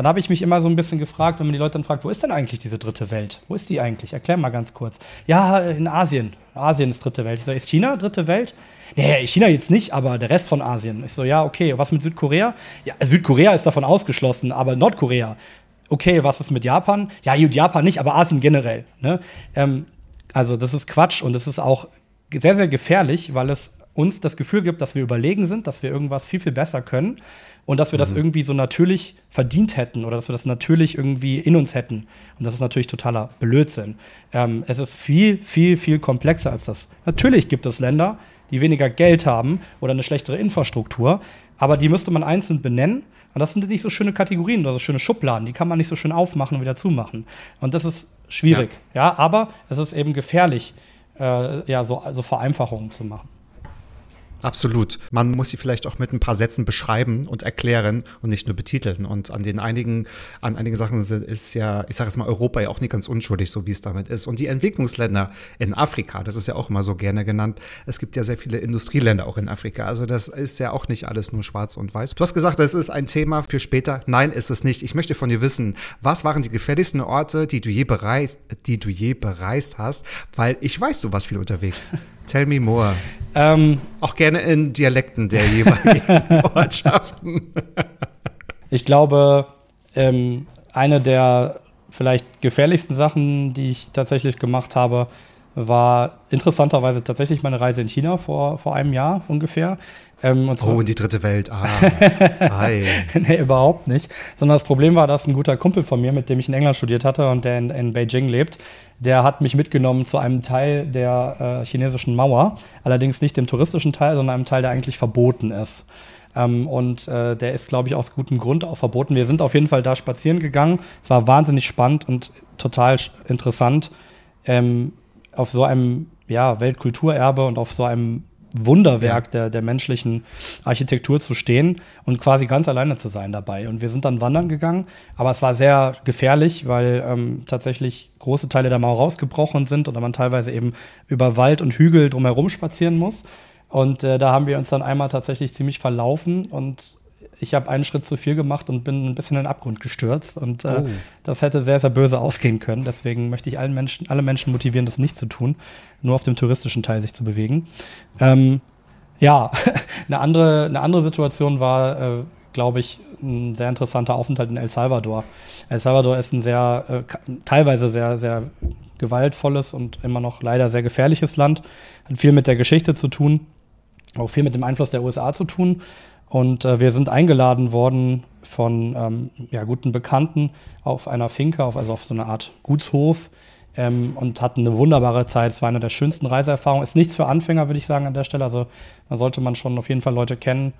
Dann habe ich mich immer so ein bisschen gefragt, wenn man die Leute dann fragt, wo ist denn eigentlich diese dritte Welt? Wo ist die eigentlich? Erklär mal ganz kurz. Ja, in Asien. Asien ist dritte Welt. Ich sage, ist China dritte Welt? nee, China jetzt nicht, aber der Rest von Asien. Ich so, ja, okay, was mit Südkorea? Ja, Südkorea ist davon ausgeschlossen, aber Nordkorea. Okay, was ist mit Japan? Ja, Japan nicht, aber Asien generell. Ne? Ähm, also, das ist Quatsch und das ist auch sehr, sehr gefährlich, weil es uns das Gefühl gibt, dass wir überlegen sind, dass wir irgendwas viel, viel besser können und dass wir mhm. das irgendwie so natürlich verdient hätten oder dass wir das natürlich irgendwie in uns hätten. Und das ist natürlich totaler Blödsinn. Ähm, es ist viel, viel, viel komplexer als das. Natürlich gibt es Länder, die weniger Geld haben oder eine schlechtere Infrastruktur. Aber die müsste man einzeln benennen. Und das sind nicht so schöne Kategorien oder so schöne Schubladen. Die kann man nicht so schön aufmachen und wieder zumachen. Und das ist schwierig. Ja, ja aber es ist eben gefährlich, äh, ja, so also Vereinfachungen zu machen. Absolut. Man muss sie vielleicht auch mit ein paar Sätzen beschreiben und erklären und nicht nur betiteln. Und an den einigen, an einigen Sachen ist ja, ich sage jetzt mal, Europa ja auch nicht ganz unschuldig, so wie es damit ist. Und die Entwicklungsländer in Afrika, das ist ja auch immer so gerne genannt. Es gibt ja sehr viele Industrieländer auch in Afrika. Also das ist ja auch nicht alles nur schwarz und weiß. Du hast gesagt, das ist ein Thema für später. Nein, ist es nicht. Ich möchte von dir wissen, was waren die gefährlichsten Orte, die du je bereist, die du je bereist hast? Weil ich weiß, du warst viel unterwegs. [LAUGHS] Tell me more. Ähm, Auch gerne in Dialekten der jeweiligen [LAUGHS] Ortschaften. ich glaube, ähm, eine der vielleicht gefährlichsten Sachen, die ich tatsächlich gemacht habe, war interessanterweise tatsächlich meine Reise in China vor, vor einem Jahr ungefähr. Ähm, oh, in die dritte Welt. Ah. [LAUGHS] nee, überhaupt nicht. Sondern das Problem war, dass ein guter Kumpel von mir, mit dem ich in England studiert hatte und der in, in Beijing lebt, der hat mich mitgenommen zu einem Teil der äh, chinesischen Mauer. Allerdings nicht dem touristischen Teil, sondern einem Teil, der eigentlich verboten ist. Ähm, und äh, der ist, glaube ich, aus gutem Grund auch verboten. Wir sind auf jeden Fall da spazieren gegangen. Es war wahnsinnig spannend und total interessant, ähm, auf so einem ja, Weltkulturerbe und auf so einem Wunderwerk ja. der, der menschlichen Architektur zu stehen und quasi ganz alleine zu sein dabei. Und wir sind dann wandern gegangen, aber es war sehr gefährlich, weil ähm, tatsächlich große Teile der Mauer rausgebrochen sind oder man teilweise eben über Wald und Hügel drumherum spazieren muss. Und äh, da haben wir uns dann einmal tatsächlich ziemlich verlaufen und ich habe einen Schritt zu viel gemacht und bin ein bisschen in den Abgrund gestürzt. Und äh, oh. das hätte sehr, sehr böse ausgehen können. Deswegen möchte ich allen Menschen, alle Menschen motivieren, das nicht zu tun, nur auf dem touristischen Teil sich zu bewegen. Ähm, ja, [LAUGHS] eine, andere, eine andere Situation war, äh, glaube ich, ein sehr interessanter Aufenthalt in El Salvador. El Salvador ist ein sehr, äh, teilweise sehr, sehr gewaltvolles und immer noch leider sehr gefährliches Land. Hat viel mit der Geschichte zu tun, auch viel mit dem Einfluss der USA zu tun. Und äh, wir sind eingeladen worden von ähm, ja, guten Bekannten auf einer Finca, auf, also auf so eine Art Gutshof ähm, und hatten eine wunderbare Zeit. Es war eine der schönsten Reiseerfahrungen. Ist nichts für Anfänger, würde ich sagen, an der Stelle. Also da sollte man schon auf jeden Fall Leute kennen,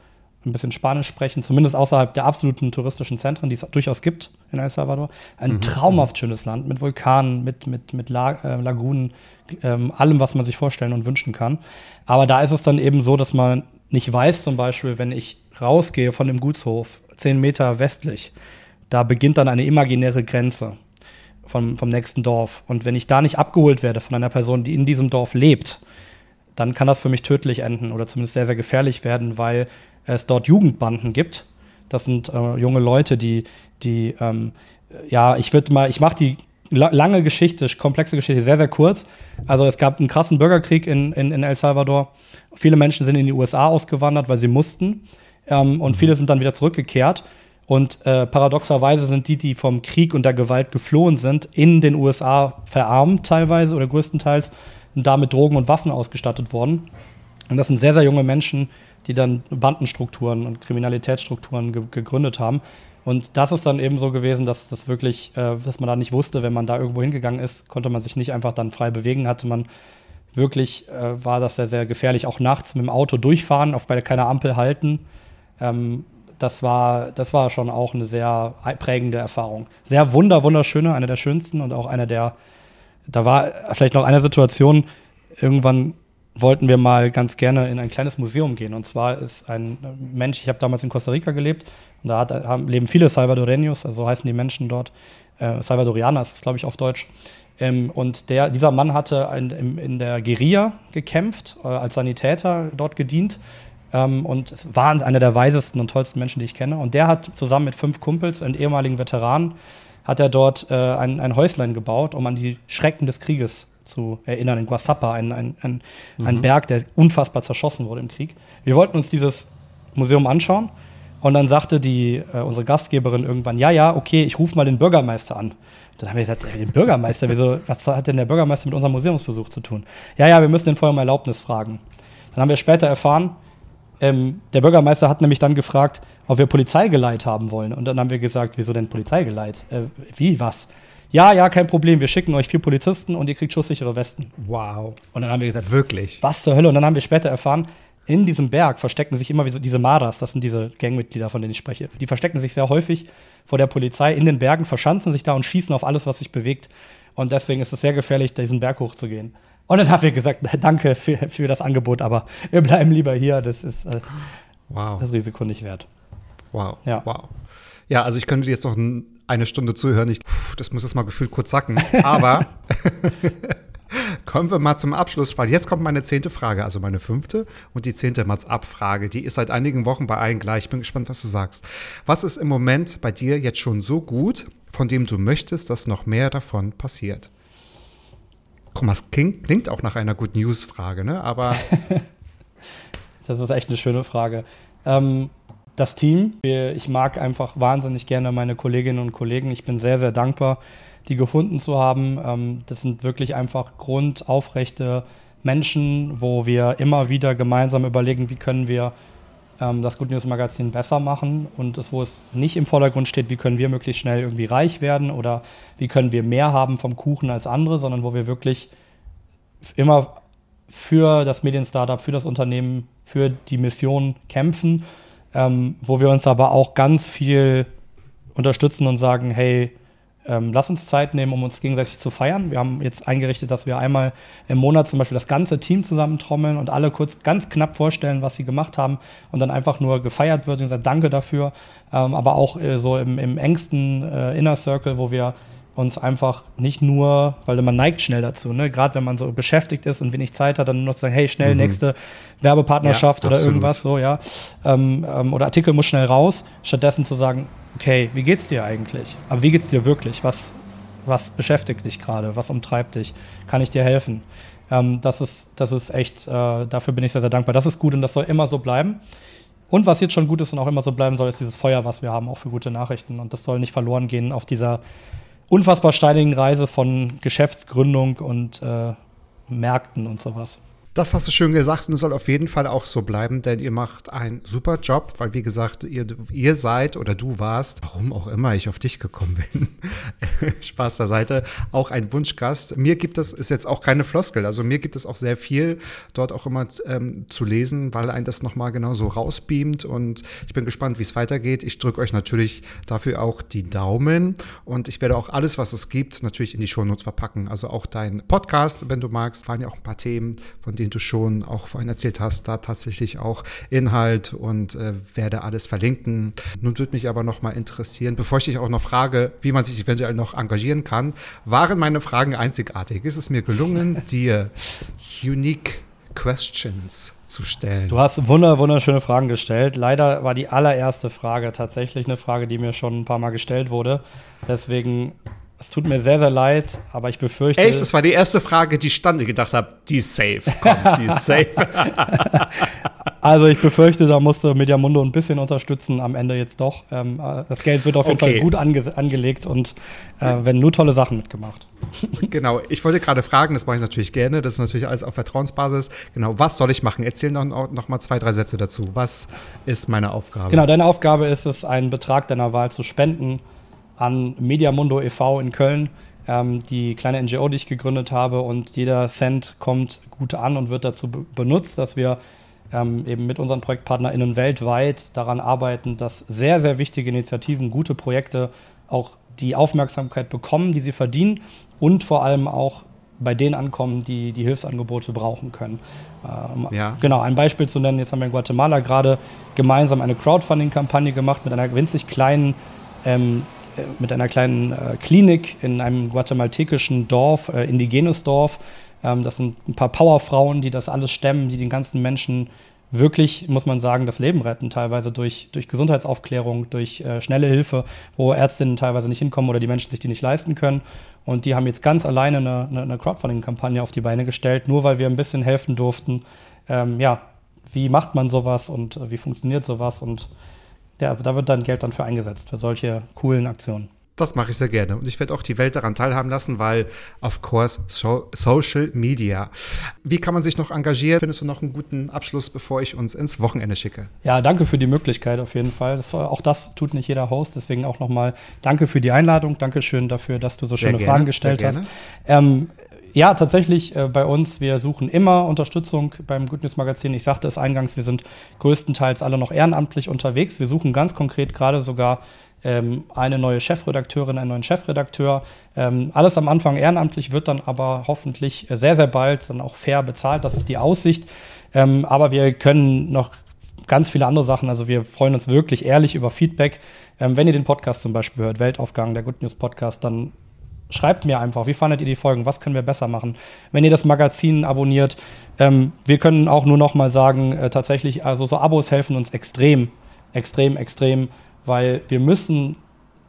ein bisschen Spanisch sprechen, zumindest außerhalb der absoluten touristischen Zentren, die es durchaus gibt in El Salvador. Ein mhm. traumhaft schönes Land mit Vulkanen, mit, mit, mit La äh, Lagunen, ähm, allem, was man sich vorstellen und wünschen kann. Aber da ist es dann eben so, dass man nicht weiß, zum Beispiel, wenn ich rausgehe von dem Gutshof, zehn Meter westlich, da beginnt dann eine imaginäre Grenze vom, vom nächsten Dorf. Und wenn ich da nicht abgeholt werde von einer Person, die in diesem Dorf lebt, dann kann das für mich tödlich enden oder zumindest sehr, sehr gefährlich werden, weil es dort Jugendbanden gibt, Das sind äh, junge Leute, die, die ähm, ja, ich würde mal, ich mache die lange Geschichte, komplexe Geschichte, sehr, sehr kurz. Also es gab einen krassen Bürgerkrieg in, in, in El Salvador. Viele Menschen sind in die USA ausgewandert, weil sie mussten. Ähm, und viele sind dann wieder zurückgekehrt. Und äh, paradoxerweise sind die, die vom Krieg und der Gewalt geflohen sind, in den USA verarmt teilweise oder größtenteils und damit Drogen und Waffen ausgestattet worden. Und das sind sehr, sehr junge Menschen, die dann Bandenstrukturen und Kriminalitätsstrukturen ge gegründet haben. Und das ist dann eben so gewesen, dass das wirklich, äh, dass man da nicht wusste, wenn man da irgendwo hingegangen ist, konnte man sich nicht einfach dann frei bewegen, hatte man wirklich, äh, war das sehr, sehr gefährlich. Auch nachts mit dem Auto durchfahren, auf bei keiner Ampel halten. Ähm, das war, das war schon auch eine sehr prägende Erfahrung. Sehr wunder, wunderschöne, eine der schönsten und auch eine der, da war vielleicht noch eine Situation, irgendwann wollten wir mal ganz gerne in ein kleines Museum gehen. Und zwar ist ein Mensch, ich habe damals in Costa Rica gelebt, und da hat, haben, leben viele Salvadoreños, also heißen die Menschen dort. Äh, Salvadorianer ist glaube ich, auf Deutsch. Ähm, und der, dieser Mann hatte ein, in, in der Guerilla gekämpft, äh, als Sanitäter dort gedient ähm, und es war einer der weisesten und tollsten Menschen, die ich kenne. Und der hat zusammen mit fünf Kumpels und ehemaligen Veteranen, hat er dort äh, ein, ein Häuslein gebaut, um an die Schrecken des Krieges zu erinnern. In Guasapa, ein, ein, ein, mhm. ein Berg, der unfassbar zerschossen wurde im Krieg. Wir wollten uns dieses Museum anschauen. Und dann sagte die, äh, unsere Gastgeberin irgendwann, ja, ja, okay, ich rufe mal den Bürgermeister an. Dann haben wir gesagt, den Bürgermeister, wieso, was hat denn der Bürgermeister mit unserem Museumsbesuch zu tun? Ja, ja, wir müssen den vorher um Erlaubnis fragen. Dann haben wir später erfahren, ähm, der Bürgermeister hat nämlich dann gefragt, ob wir Polizeigeleit haben wollen. Und dann haben wir gesagt, wieso denn Polizeigeleit? Äh, wie, was? Ja, ja, kein Problem, wir schicken euch vier Polizisten und ihr kriegt schusssichere Westen. Wow. Und dann haben wir gesagt, wirklich? Was zur Hölle? Und dann haben wir später erfahren, in diesem Berg verstecken sich immer diese Maras, das sind diese Gangmitglieder, von denen ich spreche. Die verstecken sich sehr häufig vor der Polizei in den Bergen, verschanzen sich da und schießen auf alles, was sich bewegt. Und deswegen ist es sehr gefährlich, diesen Berg hochzugehen. Und dann haben wir gesagt, [LAUGHS] danke für, für das Angebot, aber wir bleiben lieber hier. Das ist äh, wow. das Risiko nicht wert. Wow. Ja. wow. Ja, also ich könnte jetzt noch eine Stunde zuhören. Ich, das muss jetzt mal gefühlt kurz sacken. Aber [LAUGHS] kommen wir mal zum Abschluss, weil jetzt kommt meine zehnte Frage, also meine fünfte und die zehnte Mats-Ab-Frage. Die ist seit einigen Wochen bei allen gleich. Ich bin gespannt, was du sagst. Was ist im Moment bei dir jetzt schon so gut, von dem du möchtest, dass noch mehr davon passiert? Guck mal, es klingt, klingt auch nach einer Good News-Frage, ne? Aber. [LAUGHS] das ist echt eine schöne Frage. Ähm, das Team, ich mag einfach wahnsinnig gerne meine Kolleginnen und Kollegen. Ich bin sehr, sehr dankbar, die gefunden zu haben. Ähm, das sind wirklich einfach grundaufrechte Menschen, wo wir immer wieder gemeinsam überlegen, wie können wir ähm, das Good News Magazin besser machen und es, wo es nicht im Vordergrund steht, wie können wir möglichst schnell irgendwie reich werden oder wie können wir mehr haben vom Kuchen als andere, sondern wo wir wirklich immer für das Medien-Startup, für das Unternehmen, für die Mission kämpfen, ähm, wo wir uns aber auch ganz viel unterstützen und sagen, hey, ähm, lass uns Zeit nehmen, um uns gegenseitig zu feiern. Wir haben jetzt eingerichtet, dass wir einmal im Monat zum Beispiel das ganze Team zusammentrommeln und alle kurz ganz knapp vorstellen, was sie gemacht haben und dann einfach nur gefeiert wird und gesagt, danke dafür. Ähm, aber auch äh, so im, im engsten äh, Inner Circle, wo wir uns einfach nicht nur, weil man neigt schnell dazu, ne? gerade wenn man so beschäftigt ist und wenig Zeit hat, dann nur noch zu sagen, hey, schnell mhm. nächste Werbepartnerschaft ja, oder irgendwas so, ja. Ähm, ähm, oder Artikel muss schnell raus, stattdessen zu sagen, okay, wie geht's dir eigentlich? Aber wie geht's dir wirklich? Was, was beschäftigt dich gerade? Was umtreibt dich? Kann ich dir helfen? Ähm, das, ist, das ist echt, äh, dafür bin ich sehr, sehr dankbar. Das ist gut und das soll immer so bleiben. Und was jetzt schon gut ist und auch immer so bleiben soll, ist dieses Feuer, was wir haben, auch für gute Nachrichten. Und das soll nicht verloren gehen auf dieser unfassbar steinigen Reise von Geschäftsgründung und äh, Märkten und sowas. Das hast du schön gesagt und es soll auf jeden Fall auch so bleiben, denn ihr macht einen super Job, weil wie gesagt, ihr, ihr seid oder du warst, warum auch immer ich auf dich gekommen bin, [LAUGHS] Spaß beiseite, auch ein Wunschgast. Mir gibt es, ist jetzt auch keine Floskel, also mir gibt es auch sehr viel dort auch immer ähm, zu lesen, weil ein das nochmal genauso rausbeamt und ich bin gespannt, wie es weitergeht. Ich drücke euch natürlich dafür auch die Daumen und ich werde auch alles, was es gibt, natürlich in die Shownotes verpacken. Also auch dein Podcast, wenn du magst, waren ja auch ein paar Themen, von den du schon auch vorhin erzählt hast, da tatsächlich auch Inhalt und äh, werde alles verlinken. Nun würde mich aber noch mal interessieren, bevor ich dich auch noch frage, wie man sich eventuell noch engagieren kann, waren meine Fragen einzigartig? Ist es mir gelungen, [LAUGHS] dir unique Questions zu stellen. Du hast wunder, wunderschöne Fragen gestellt. Leider war die allererste Frage tatsächlich eine Frage, die mir schon ein paar Mal gestellt wurde. Deswegen, es tut mir sehr, sehr leid, aber ich befürchte. Echt? Das war die erste Frage, die stand. Ich gedacht habe, die ist safe. Komm, die ist safe. [LAUGHS] also ich befürchte, da musste Mediamundo ein bisschen unterstützen am Ende jetzt doch. Ähm, äh, das Geld wird auf jeden Okay. Fall gut ange angelegt und äh, werden nur tolle Sachen mitgemacht. [LAUGHS] genau, ich wollte gerade fragen, das mache ich natürlich gerne, das ist natürlich alles auf Vertrauensbasis. Genau, was soll ich machen? Erzähl noch, noch mal zwei, drei Sätze dazu. Was ist meine Aufgabe? Genau, deine Aufgabe ist es, einen Betrag deiner Wahl zu spenden an Mediamundo e.V. in Köln, ähm, die kleine NGO, die ich gegründet habe. Und jeder Cent kommt gut an und wird dazu be benutzt, dass wir ähm, eben mit unseren ProjektpartnerInnen weltweit daran arbeiten, dass sehr, sehr wichtige Initiativen, gute Projekte auch die Aufmerksamkeit bekommen, die sie verdienen und vor allem auch bei denen ankommen, die die Hilfsangebote brauchen können. Ähm, Ja. Genau, ein Beispiel zu nennen, jetzt haben wir in Guatemala gerade gemeinsam eine Crowdfunding-Kampagne gemacht mit einer winzig kleinen, ähm, äh, mit einer kleinen äh, Klinik in einem guatemaltekischen Dorf, äh, indigenes Dorf. Ähm, das sind ein paar Powerfrauen, die das alles stemmen, die den ganzen Menschen wirklich, muss man sagen, das Leben retten, teilweise durch, durch Gesundheitsaufklärung, durch äh, schnelle Hilfe, wo Ärztinnen teilweise nicht hinkommen oder die Menschen sich die nicht leisten können. Und die haben jetzt ganz alleine eine, eine, eine Crowdfunding-Kampagne auf die Beine gestellt, nur weil wir ein bisschen helfen durften. Ähm, ja, wie macht man sowas und äh, wie funktioniert sowas? Und ja, da wird dann Geld dann für eingesetzt, für solche coolen Aktionen. Das mache ich sehr gerne. Und ich werde auch die Welt daran teilhaben lassen, weil, of course, so Social Media. Wie kann man sich noch engagieren? Findest du noch einen guten Abschluss, bevor ich uns ins Wochenende schicke? Ja, danke für die Möglichkeit auf jeden Fall. Das, auch das tut nicht jeder Host, deswegen auch nochmal danke für die Einladung. Dankeschön dafür, dass du so Sehr schöne gerne, Fragen gestellt hast. Ähm, ja, tatsächlich äh, bei uns, wir suchen immer Unterstützung beim Good News Magazin. Ich sagte es eingangs, wir sind größtenteils alle noch ehrenamtlich unterwegs. Wir suchen ganz konkret gerade sogar ähm, eine neue Chefredakteurin, einen neuen Chefredakteur. Ähm, alles am Anfang ehrenamtlich, wird dann aber hoffentlich äh, sehr, sehr bald dann auch fair bezahlt. Das ist die Aussicht. Ähm, aber wir können noch ganz viele andere Sachen. Also wir freuen uns wirklich ehrlich über Feedback. Ähm, wenn ihr den Podcast zum Beispiel hört, Weltaufgang, der Good News Podcast, dann schreibt mir einfach, wie fandet ihr die Folgen, was können wir besser machen. Wenn ihr das Magazin abonniert, ähm, wir können auch nur noch mal sagen, äh, tatsächlich, also so Abos helfen uns extrem, extrem, extrem, weil wir müssen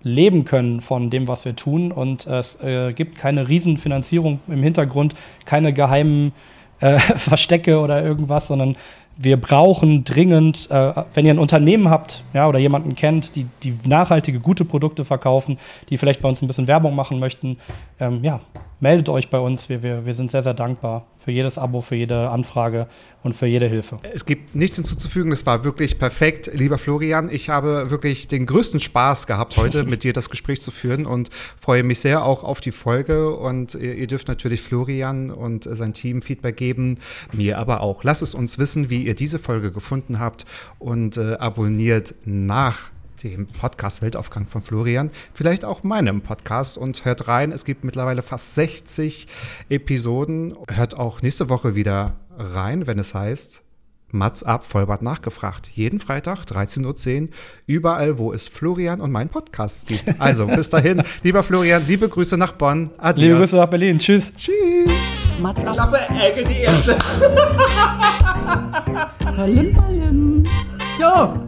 leben können von dem, was wir tun und es äh, gibt keine Riesenfinanzierung im Hintergrund, keine geheimen äh, [LAUGHS] Verstecke oder irgendwas, sondern wir brauchen dringend, äh, wenn ihr ein Unternehmen habt, ja, oder jemanden kennt, die, die nachhaltige, gute Produkte verkaufen, die vielleicht bei uns ein bisschen Werbung machen möchten, ähm, ja, meldet euch bei uns. Wir, wir, wir sind sehr, sehr dankbar für jedes Abo, für jede Anfrage und für jede Hilfe. Es gibt nichts hinzuzufügen. Es war wirklich perfekt. Lieber Florian, ich habe wirklich den größten Spaß gehabt, heute [LAUGHS] mit dir das Gespräch zu führen und freue mich sehr auch auf die Folge. Und ihr, ihr dürft natürlich Florian und sein Team Feedback geben, mir aber auch. Lasst es uns wissen, wie ihr diese Folge gefunden habt und äh, abonniert nach dem Podcast Weltaufgang von Florian, vielleicht auch meinem Podcast und hört rein. Es gibt mittlerweile fast 60 Episoden. Hört auch nächste Woche wieder rein, wenn es heißt Mats ab, Vollbart nachgefragt. Jeden Freitag 13.10 Uhr, überall, wo es Florian und meinen Podcast gibt. [LAUGHS] Also bis dahin, lieber Florian, liebe Grüße nach Bonn. Adios. Liebe Grüße nach Berlin. Tschüss. Tschüss. Mats ab. Klappe, Ecke, die erste. Palim, palim. Ja,